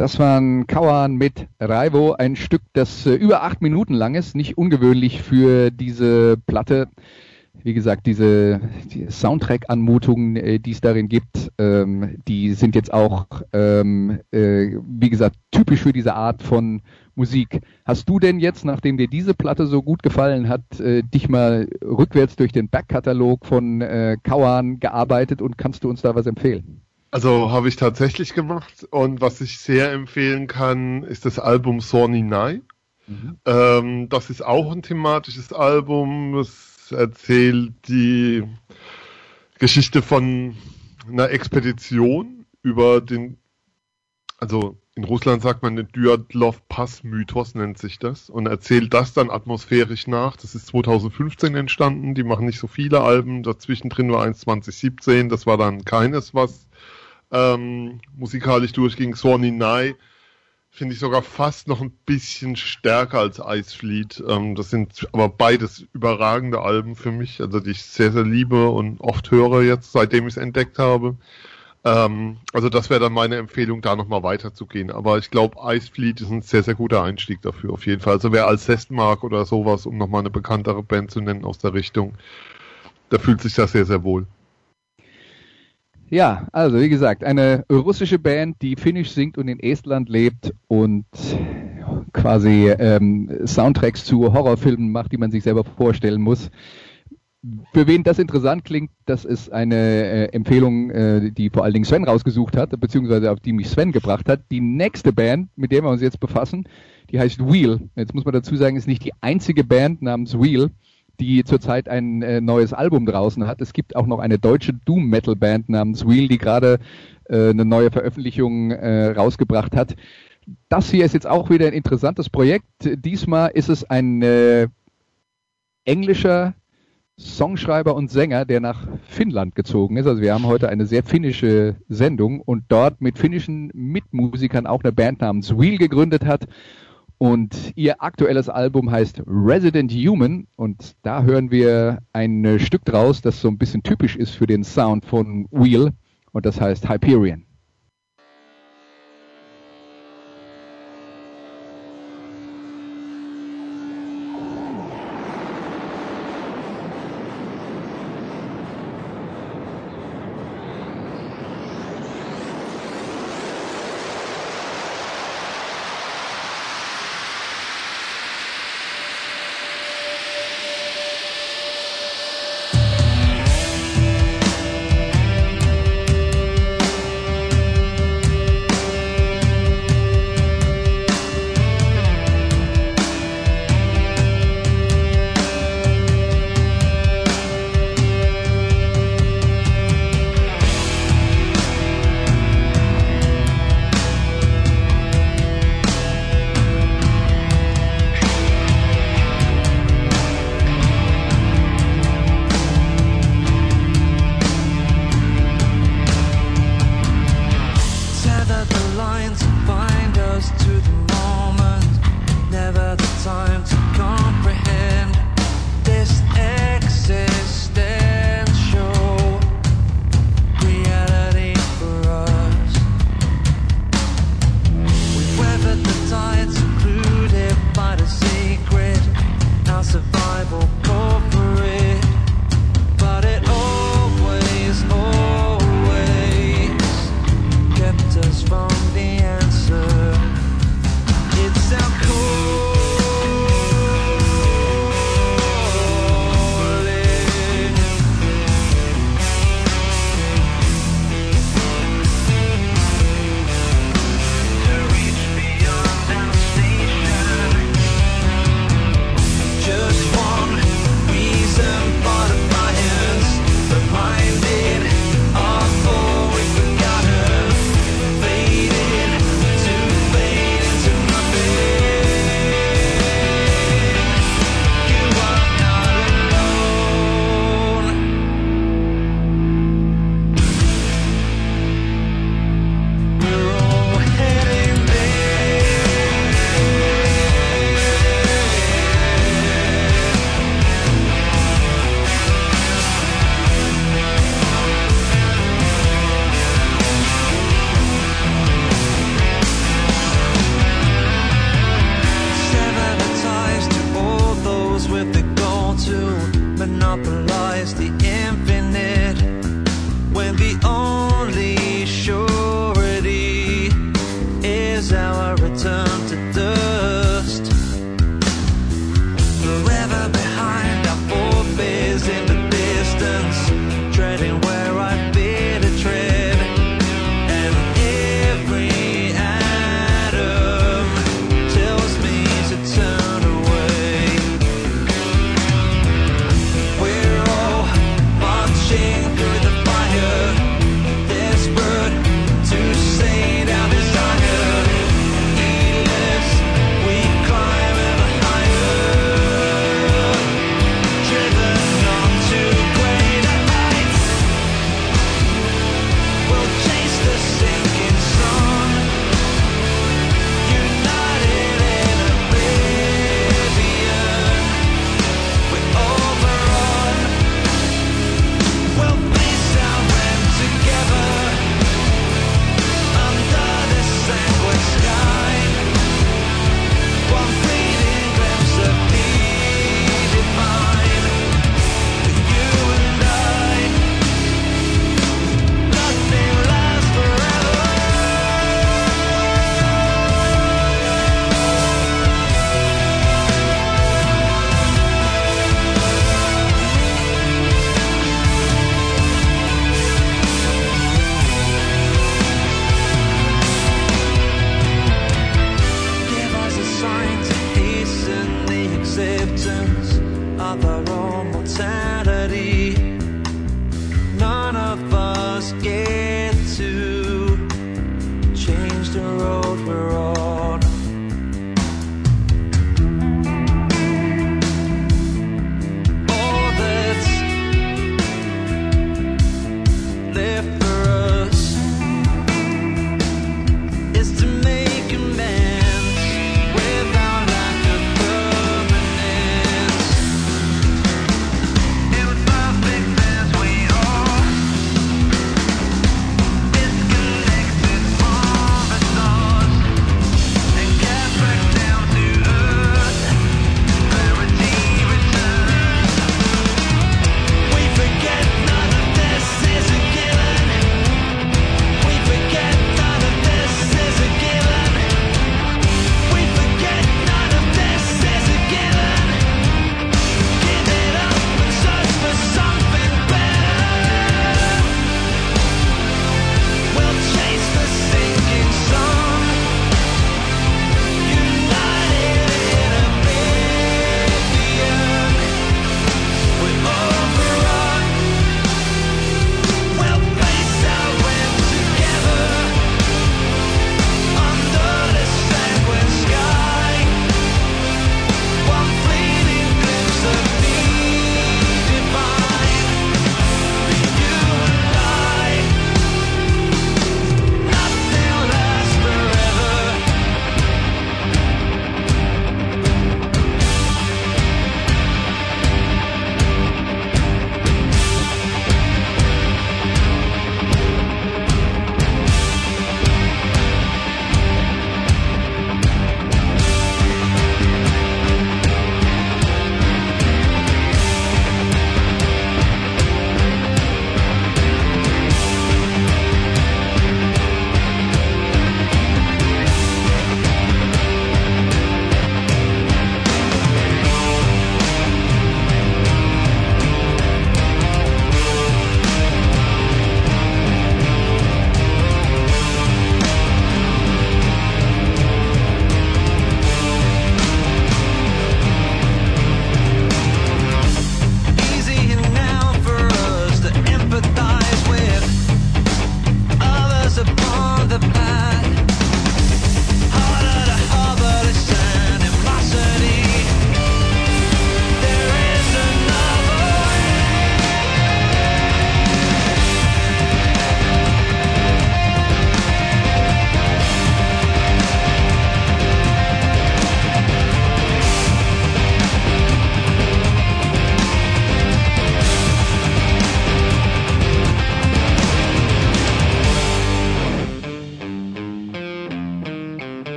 Das waren Kauan mit Raivo, ein Stück, das äh, über acht Minuten lang ist, nicht ungewöhnlich für diese Platte. Wie gesagt, diese die Soundtrack-Anmutungen, äh, die es darin gibt, ähm, die sind jetzt auch, ähm, äh, wie gesagt, typisch für diese Art von Musik. Hast du denn jetzt, nachdem dir diese Platte so gut gefallen hat, äh, dich mal rückwärts durch den Backkatalog von Kauan gearbeitet und kannst du uns da was empfehlen? Also habe ich tatsächlich gemacht und was ich sehr empfehlen kann, ist das Album Sorny Night. Mhm. Ähm, das ist auch ein thematisches Album. Es erzählt die Geschichte von einer Expedition über den, also in Russland sagt man den Dyatlov-Pass-Mythos nennt sich das und erzählt das dann atmosphärisch nach. Das ist 2015 entstanden. Die machen nicht so viele Alben. Dazwischen drin war eins 2017. Das war dann keines, was ähm, musikalisch durchging. Swanee Nye finde ich sogar fast noch ein bisschen stärker als Icefleet. Ähm, das sind aber beides überragende Alben für mich, also die ich sehr, sehr liebe und oft höre jetzt, seitdem ich es entdeckt habe. Ähm, also das wäre dann meine Empfehlung, da nochmal weiterzugehen. Aber ich glaube, Icefleet ist ein sehr, sehr guter Einstieg dafür auf jeden Fall. Also wer Alcest mag oder sowas, um nochmal eine bekanntere Band zu nennen aus der Richtung, da fühlt sich das sehr, sehr wohl. Ja, also wie gesagt, eine russische Band, die Finnisch singt und in Estland lebt und quasi ähm, Soundtracks zu Horrorfilmen macht, die man sich selber vorstellen muss. Für wen das interessant klingt, das ist eine äh, Empfehlung, äh, die vor allen Dingen Sven rausgesucht hat, beziehungsweise auf die mich Sven gebracht hat. Die nächste Band, mit der wir uns jetzt befassen, die heißt Wheel. Jetzt muss man dazu sagen, ist nicht die einzige Band namens Wheel, die zurzeit ein äh, neues Album draußen hat. Es gibt auch noch eine deutsche Doom-Metal-Band namens Wheel, die gerade äh, eine neue Veröffentlichung äh, rausgebracht hat. Das hier ist jetzt auch wieder ein interessantes Projekt. Diesmal ist es ein äh, englischer Songschreiber und Sänger, der nach Finnland gezogen ist. Also wir haben heute eine sehr finnische Sendung und dort mit finnischen Mitmusikern auch eine Band namens Wheel gegründet hat. Und ihr aktuelles Album heißt Resident Human und da hören wir ein Stück draus, das so ein bisschen typisch ist für den Sound von Wheel und das heißt Hyperion.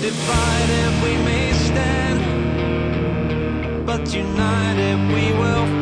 Divided we may stand, but united we will.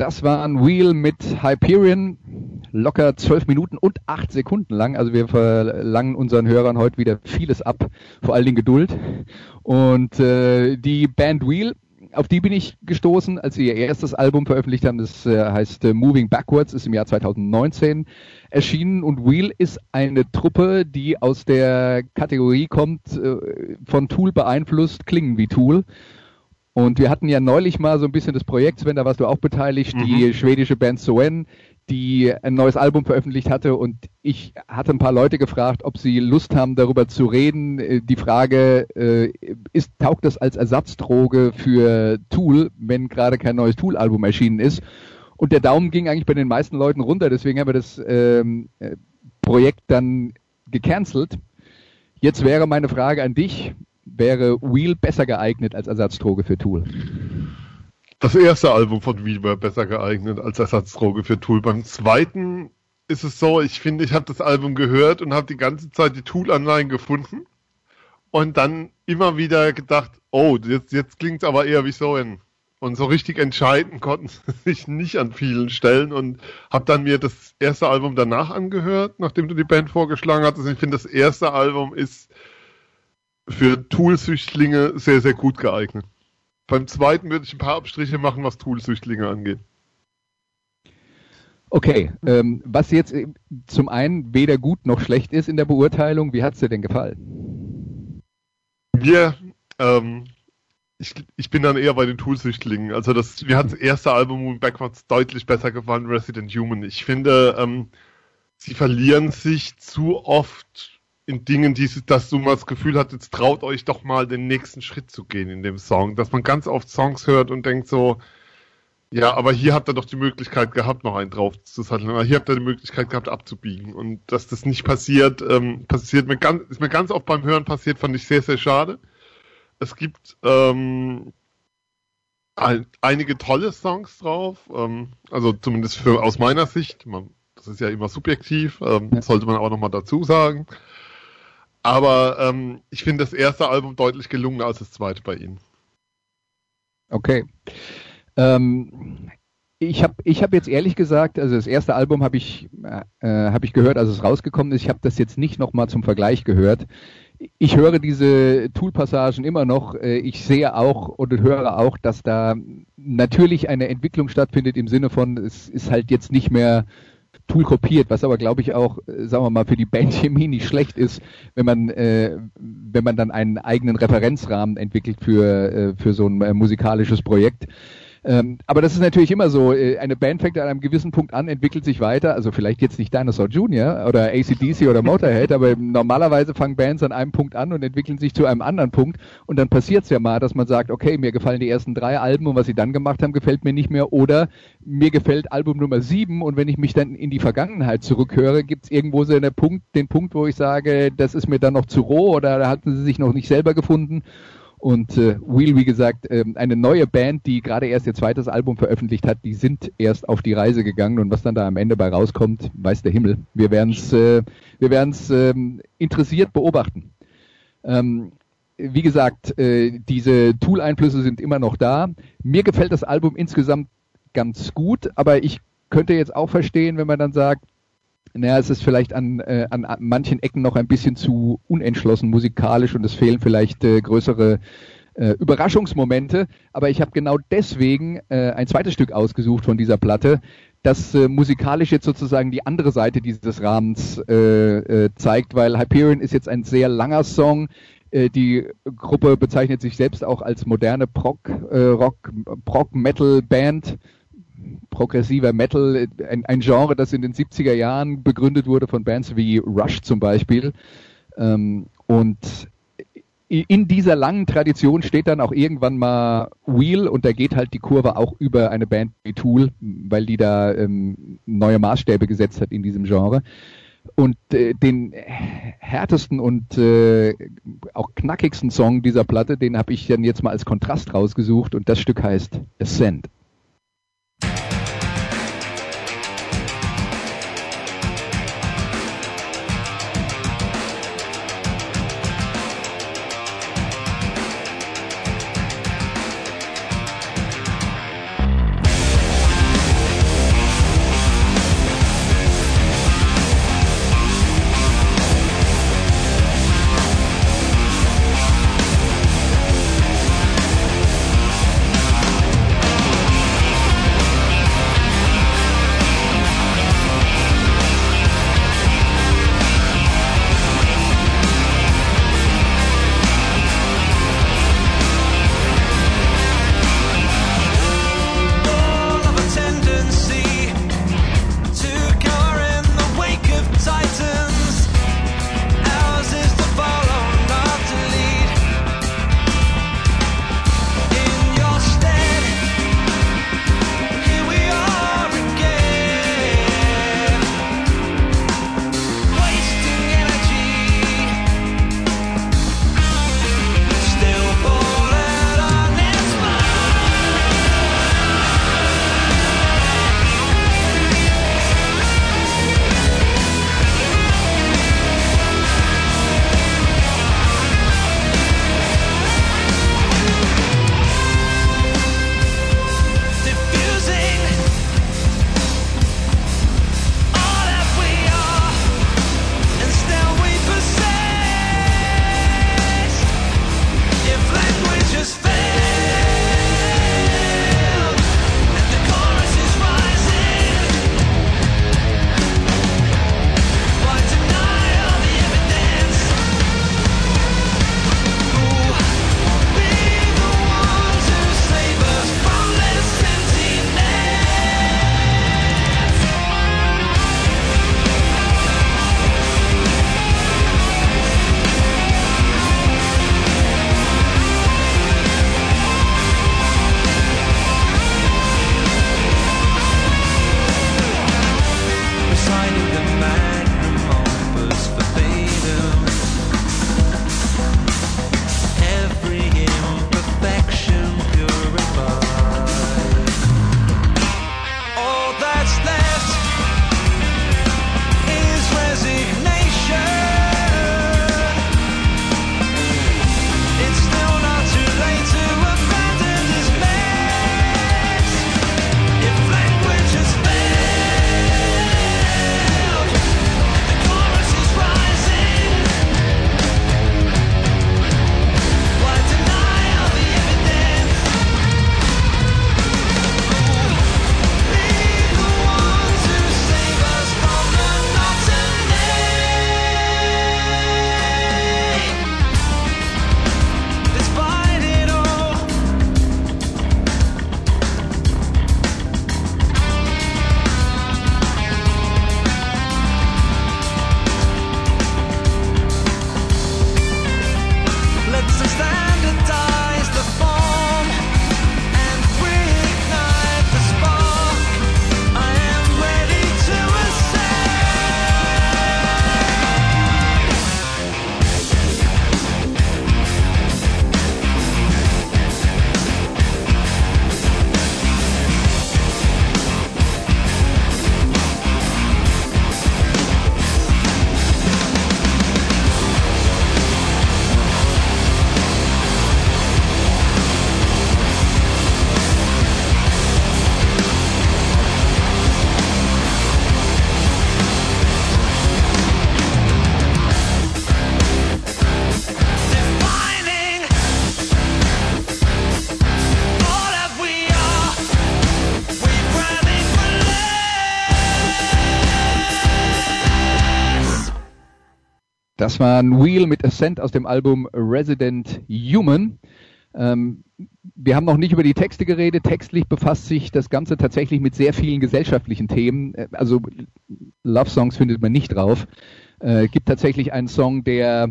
Das war ein Wheel mit Hyperion, locker zwölf Minuten und acht Sekunden lang. Also wir verlangen unseren Hörern heute wieder vieles ab, vor allen Dingen Geduld. Und äh, die Band Wheel, auf die bin ich gestoßen, als sie ihr erstes Album veröffentlicht haben. Das äh, heißt äh, Moving Backwards, ist im Jahr 2019 erschienen. Und Wheel ist eine Truppe, die aus der Kategorie kommt, äh, von Tool beeinflusst, klingen wie Tool. Und wir hatten ja neulich mal so ein bisschen das Projekt, Sven, da warst du auch beteiligt, mhm. die schwedische Band Soen, die ein neues Album veröffentlicht hatte und ich hatte ein paar Leute gefragt, ob sie Lust haben, darüber zu reden. Äh, die Frage äh, ist, taugt das als Ersatzdroge für Tool, wenn gerade kein neues Tool-Album erschienen ist? Und der Daumen ging eigentlich bei den meisten Leuten runter, deswegen haben wir das ähm, äh, Projekt dann gecancelt. Jetzt wäre meine Frage an dich, wäre Wheel besser geeignet als Ersatzdroge für Tool? Das erste Album von Wheel wäre besser geeignet als Ersatzdroge für Tool. Beim zweiten ist es so, ich finde, ich habe das Album gehört und habe die ganze Zeit die Tool-Anleihen gefunden und dann immer wieder gedacht, oh, jetzt, jetzt klingt es aber eher wie so ein und so richtig entscheiden konnten sie sich nicht an vielen Stellen und habe dann mir das erste Album danach angehört, nachdem du die Band vorgeschlagen hattest. Ich finde, das erste Album ist für Tool-Süchtlinge sehr, sehr gut geeignet. Beim zweiten würde ich ein paar Abstriche machen, was Tool-Süchtlinge angeht. Okay, ähm, was jetzt äh, zum einen weder gut noch schlecht ist in der Beurteilung, wie hat es dir denn gefallen? Mir, ähm, ich, ich bin dann eher bei den Tool-Süchtlingen. Also das, mir hat das erste Album Backwards deutlich besser gefallen, Resident Human. Ich finde, ähm, sie verlieren sich zu oft in Dingen, die, dass du mal das Gefühl hast, jetzt traut euch doch mal den nächsten Schritt zu gehen in dem Song. Dass man ganz oft Songs hört und denkt so, ja, aber hier habt ihr doch die Möglichkeit gehabt, noch einen drauf zu satteln. Hier habt ihr die Möglichkeit gehabt, abzubiegen. Und dass das nicht passiert, ähm, passiert mir ganz, ist mir ganz oft beim Hören passiert, fand ich sehr, sehr schade. Es gibt ähm, ein, einige tolle Songs drauf, ähm, also zumindest für, aus meiner Sicht. Man, das ist ja immer subjektiv, ähm, sollte man aber nochmal dazu sagen. Aber ähm, ich finde das erste Album deutlich gelungener als das zweite bei ihnen. Okay. Ähm, ich habe ich hab jetzt ehrlich gesagt, also das erste Album habe ich, äh, hab ich gehört, als es rausgekommen ist. Ich habe das jetzt nicht nochmal zum Vergleich gehört. Ich höre diese Tool-Passagen immer noch. Äh, ich sehe auch und höre auch, dass da natürlich eine Entwicklung stattfindet im Sinne von, es ist halt jetzt nicht mehr Tool kopiert, was aber glaube ich auch, äh, sagen wir mal, für die Bandchemie nicht schlecht ist, wenn man äh, wenn man dann einen eigenen Referenzrahmen entwickelt für äh, für so ein äh, musikalisches Projekt. Ähm, aber das ist natürlich immer so. Äh, eine Band fängt an einem gewissen Punkt an, entwickelt sich weiter. Also vielleicht jetzt nicht Dinosaur Jr. oder ACDC oder Motorhead, aber normalerweise fangen Bands an einem Punkt an und entwickeln sich zu einem anderen Punkt. Und dann passiert es ja mal, dass man sagt, okay, mir gefallen die ersten drei Alben und was sie dann gemacht haben, gefällt mir nicht mehr. Oder mir gefällt Album Nummer sieben und wenn ich mich dann in die Vergangenheit zurückhöre, gibt es irgendwo so Punkt, den Punkt, wo ich sage, das ist mir dann noch zu roh oder da hatten sie sich noch nicht selber gefunden. Und äh, Wheel, wie gesagt, äh, eine neue Band, die gerade erst ihr zweites Album veröffentlicht hat, die sind erst auf die Reise gegangen und was dann da am Ende bei rauskommt, weiß der Himmel. Wir werden es äh, wir werden's, ähm, interessiert beobachten. Ähm, wie gesagt, äh, diese Tool-Einflüsse sind immer noch da. Mir gefällt das Album insgesamt ganz gut, aber ich könnte jetzt auch verstehen, wenn man dann sagt, naja, es ist vielleicht an, äh, an, an manchen Ecken noch ein bisschen zu unentschlossen musikalisch und es fehlen vielleicht äh, größere äh, Überraschungsmomente. Aber ich habe genau deswegen äh, ein zweites Stück ausgesucht von dieser Platte, das äh, musikalisch jetzt sozusagen die andere Seite dieses Rahmens äh, zeigt, weil Hyperion ist jetzt ein sehr langer Song. Die Gruppe bezeichnet sich selbst auch als moderne Prog, Rock, Prog Metal Band progressiver Metal, ein, ein, Genre, das in den 70er Jahren begründet wurde von Bands wie Rush zum Beispiel. Ähm, und in dieser langen Tradition steht dann auch irgendwann mal Wheel und da geht halt die Kurve auch über eine Band wie Tool, weil die da ähm, neue Maßstäbe gesetzt hat in diesem Genre. Und äh, den härtesten und äh, auch knackigsten Song dieser Platte, den habe ich dann jetzt mal als Kontrast rausgesucht und das Stück heißt Ascent. War ein Wheel mit Ascent aus dem Album Resident Human. Ähm, wir haben noch nicht über die Texte geredet. Textlich befasst sich das Ganze tatsächlich mit sehr vielen gesellschaftlichen Themen. Äh, also Love Songs findet man nicht drauf. Äh, gibt tatsächlich einen Song, der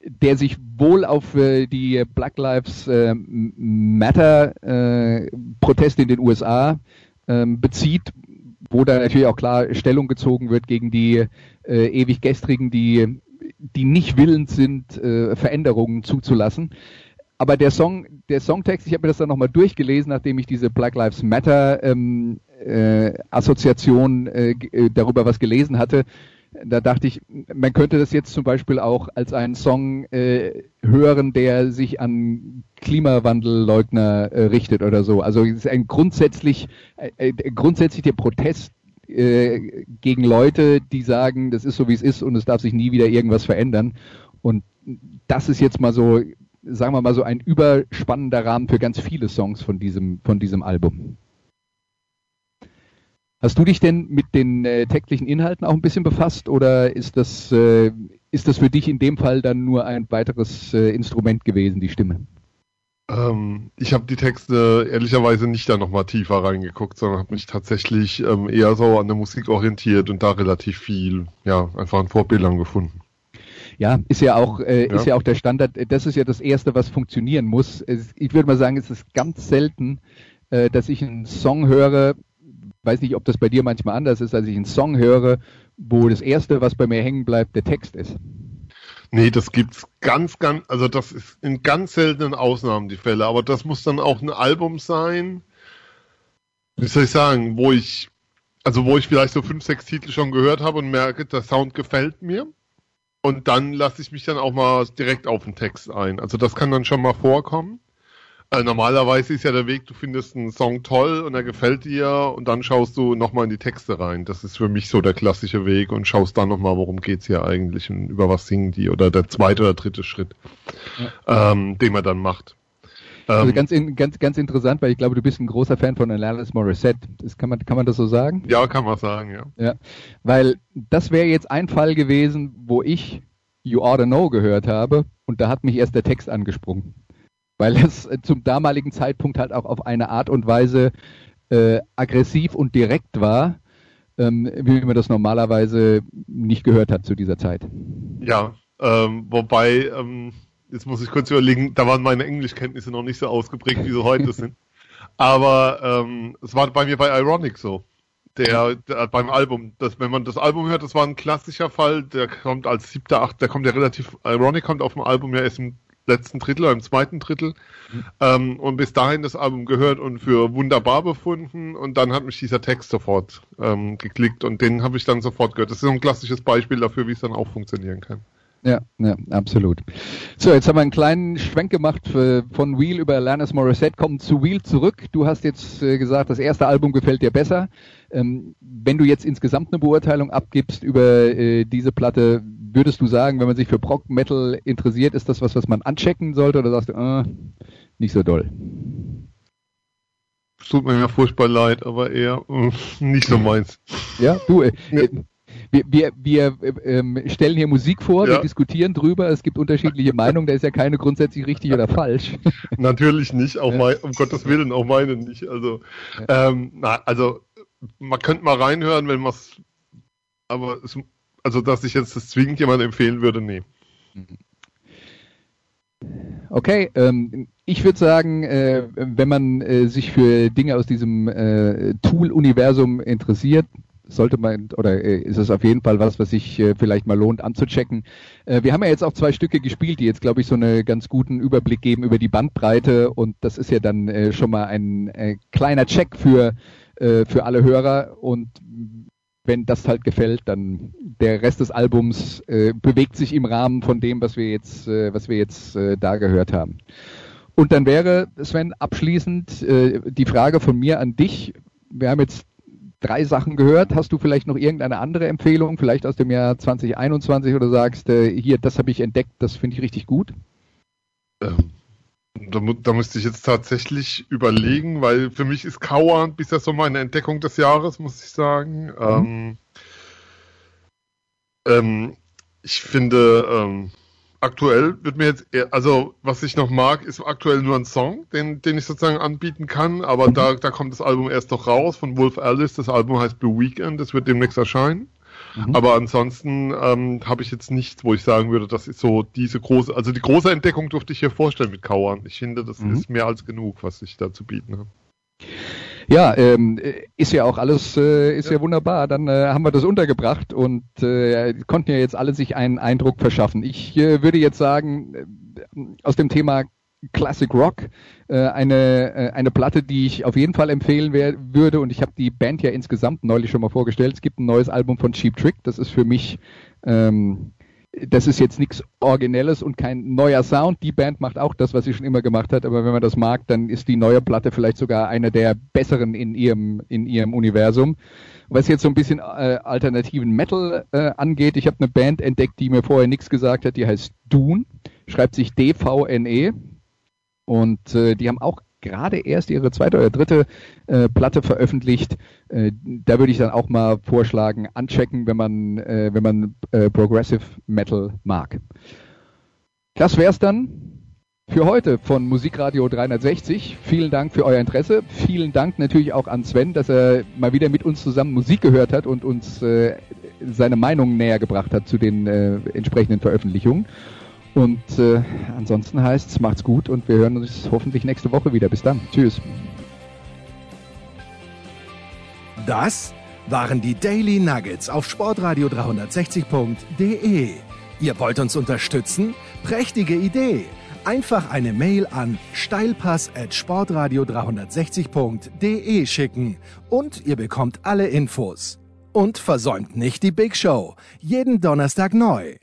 der sich wohl auf äh, die Black Lives äh, Matter äh, Proteste in den USA ähm, bezieht, wo da natürlich auch klar Stellung gezogen wird gegen die äh, ewig gestrigen, die die nicht willens sind, äh, Veränderungen zuzulassen. Aber der Song, der Songtext, ich habe mir das dann nochmal durchgelesen, nachdem ich diese Black Lives Matter ähm, äh, Assoziation äh, äh, darüber was gelesen hatte. Da dachte ich, man könnte das jetzt zum Beispiel auch als einen Song äh, hören, der sich an Klimawandelleugner äh, richtet oder so. Also es ist ein grundsätzlich, äh, äh grundsätzlich der Protest äh, gegen Leute, die sagen, das ist so wie es ist und es darf sich nie wieder irgendwas verändern. Und das ist jetzt mal so, sagen wir mal so ein überspannender Rahmen für ganz viele Songs von diesem, von diesem Album. Hast du dich denn mit den äh, textlichen Inhalten auch ein bisschen befasst oder ist das, äh, ist das für dich in dem Fall dann nur ein weiteres äh, Instrument gewesen, die Stimme? Ähm, ich habe die Texte ehrlicherweise nicht da nochmal tiefer reingeguckt, sondern habe mich tatsächlich ähm, eher so an der Musik orientiert und da relativ viel, ja, einfach an Vorbildern gefunden. Ja, ist ja auch, äh, ja. ist ja auch der Standard. Das ist ja das Erste, was funktionieren muss. Ich würde mal sagen, es ist ganz selten, äh, dass ich einen Song höre. Weiß nicht, ob das bei dir manchmal anders ist, als ich einen Song höre, wo das Erste, was bei mir hängen bleibt, der Text ist. Nee, das gibt's ganz, ganz, also das ist in ganz seltenen Ausnahmen die Fälle, aber das muss dann auch ein Album sein, wie soll ich sagen, wo ich, also wo ich vielleicht so fünf, sechs Titel schon gehört habe und merke, der Sound gefällt mir. Und dann lasse ich mich dann auch mal direkt auf den Text ein. Also das kann dann schon mal vorkommen. Also normalerweise ist ja der Weg, du findest einen Song toll und er gefällt dir und dann schaust du nochmal in die Texte rein. Das ist für mich so der klassische Weg und schaust dann nochmal, worum geht's hier eigentlich und über was singen die oder der zweite oder dritte Schritt, ja. ähm, den man dann macht. Also ähm, ganz, in, ganz, ganz interessant, weil ich glaube, du bist ein großer Fan von Alanis Morissette. Das kann man, kann man das so sagen? Ja, kann man sagen, ja. Ja, weil das wäre jetzt ein Fall gewesen, wo ich You Oughta Know gehört habe und da hat mich erst der Text angesprungen weil es äh, zum damaligen Zeitpunkt halt auch auf eine Art und Weise äh, aggressiv und direkt war, ähm, wie man das normalerweise nicht gehört hat zu dieser Zeit. Ja, ähm, wobei, ähm, jetzt muss ich kurz überlegen, da waren meine Englischkenntnisse noch nicht so ausgeprägt, wie sie heute sind. Aber ähm, es war bei mir bei Ironic so. Der, der, beim Album, das, wenn man das Album hört, das war ein klassischer Fall, der kommt als siebter, acht, der kommt ja relativ, Ironic kommt auf dem Album ja erst im letzten Drittel oder im zweiten Drittel mhm. ähm, und bis dahin das Album gehört und für wunderbar befunden und dann hat mich dieser Text sofort ähm, geklickt und den habe ich dann sofort gehört. Das ist ein klassisches Beispiel dafür, wie es dann auch funktionieren kann. Ja, ja, absolut. So, jetzt haben wir einen kleinen Schwenk gemacht für, von Wheel über Alanis Morissette, kommen zu Wheel zurück. Du hast jetzt äh, gesagt, das erste Album gefällt dir besser. Ähm, wenn du jetzt insgesamt eine Beurteilung abgibst über äh, diese Platte, würdest du sagen, wenn man sich für Prog Metal interessiert, ist das was, was man anchecken sollte oder sagst du, äh, nicht so doll? Es tut mir ja furchtbar leid, aber eher äh, nicht so meins. Ja, du, äh, äh wir, wir, wir ähm, stellen hier Musik vor, ja. wir diskutieren drüber, es gibt unterschiedliche Meinungen, da ist ja keine grundsätzlich richtig oder falsch. Natürlich nicht, auch ja. mein, um Gottes Willen, auch meine nicht. Also, ja. ähm, na, also man könnte mal reinhören, wenn man es, aber es also, dass ich jetzt das zwingend jemand empfehlen würde, nee. Okay, ähm, ich würde sagen, äh, wenn man äh, sich für Dinge aus diesem äh, Tool-Universum interessiert, sollte man oder äh, ist es auf jeden Fall was, was sich äh, vielleicht mal lohnt anzuchecken. Äh, wir haben ja jetzt auch zwei Stücke gespielt, die jetzt glaube ich so einen ganz guten Überblick geben über die Bandbreite und das ist ja dann schon mal ein kleiner Check für für alle Hörer und wenn das halt gefällt, dann der Rest des Albums äh, bewegt sich im Rahmen von dem, was wir jetzt, äh, was wir jetzt äh, da gehört haben. Und dann wäre, Sven, abschließend äh, die Frage von mir an dich. Wir haben jetzt drei Sachen gehört. Hast du vielleicht noch irgendeine andere Empfehlung, vielleicht aus dem Jahr 2021 oder sagst, äh, hier, das habe ich entdeckt, das finde ich richtig gut? Ähm, da, da, müsste ich jetzt tatsächlich überlegen, weil für mich ist Kauer bisher so meine Entdeckung des Jahres, muss ich sagen. Mhm. Ähm, ähm, Ich finde, ähm, aktuell wird mir jetzt, eher, also was ich noch mag, ist aktuell nur ein Song, den, den ich sozusagen anbieten kann, aber da, da kommt das Album erst noch raus von Wolf Alice. Das Album heißt Blue Weekend, das wird demnächst erscheinen. Mhm. Aber ansonsten ähm, habe ich jetzt nichts, wo ich sagen würde, das ist so diese große, also die große Entdeckung durfte ich hier vorstellen mit Kauern. Ich finde, das mhm. ist mehr als genug, was ich da zu bieten habe. Ja, ähm, ist ja auch alles, äh, ist ja. ja wunderbar. Dann äh, haben wir das untergebracht und äh, konnten ja jetzt alle sich einen Eindruck verschaffen. Ich äh, würde jetzt sagen, äh, aus dem Thema Classic Rock, äh, eine, äh, eine Platte, die ich auf jeden Fall empfehlen wär, würde und ich habe die Band ja insgesamt neulich schon mal vorgestellt. Es gibt ein neues Album von Cheap Trick, das ist für mich ähm, das ist jetzt nichts Originelles und kein neuer Sound. Die Band macht auch das, was sie schon immer gemacht hat, aber wenn man das mag, dann ist die neue Platte vielleicht sogar eine der besseren in ihrem, in ihrem Universum. Was jetzt so ein bisschen äh, alternativen Metal äh, angeht, ich habe eine Band entdeckt, die mir vorher nichts gesagt hat, die heißt Dune, schreibt sich D-V-N-E und äh, die haben auch gerade erst ihre zweite oder dritte äh, Platte veröffentlicht. Äh, da würde ich dann auch mal vorschlagen, anchecken, wenn man, äh, wenn man äh, Progressive Metal mag. Das wär's dann für heute von Musikradio 360. Vielen Dank für euer Interesse. Vielen Dank natürlich auch an Sven, dass er mal wieder mit uns zusammen Musik gehört hat und uns äh, seine Meinung näher gebracht hat zu den äh, entsprechenden Veröffentlichungen. Und äh, ansonsten heißt es, macht's gut und wir hören uns hoffentlich nächste Woche wieder. Bis dann. Tschüss. Das waren die Daily Nuggets auf Sportradio 360.de. Ihr wollt uns unterstützen? Prächtige Idee! Einfach eine Mail an steilpass at sportradio 360.de schicken und ihr bekommt alle Infos. Und versäumt nicht die Big Show. Jeden Donnerstag neu.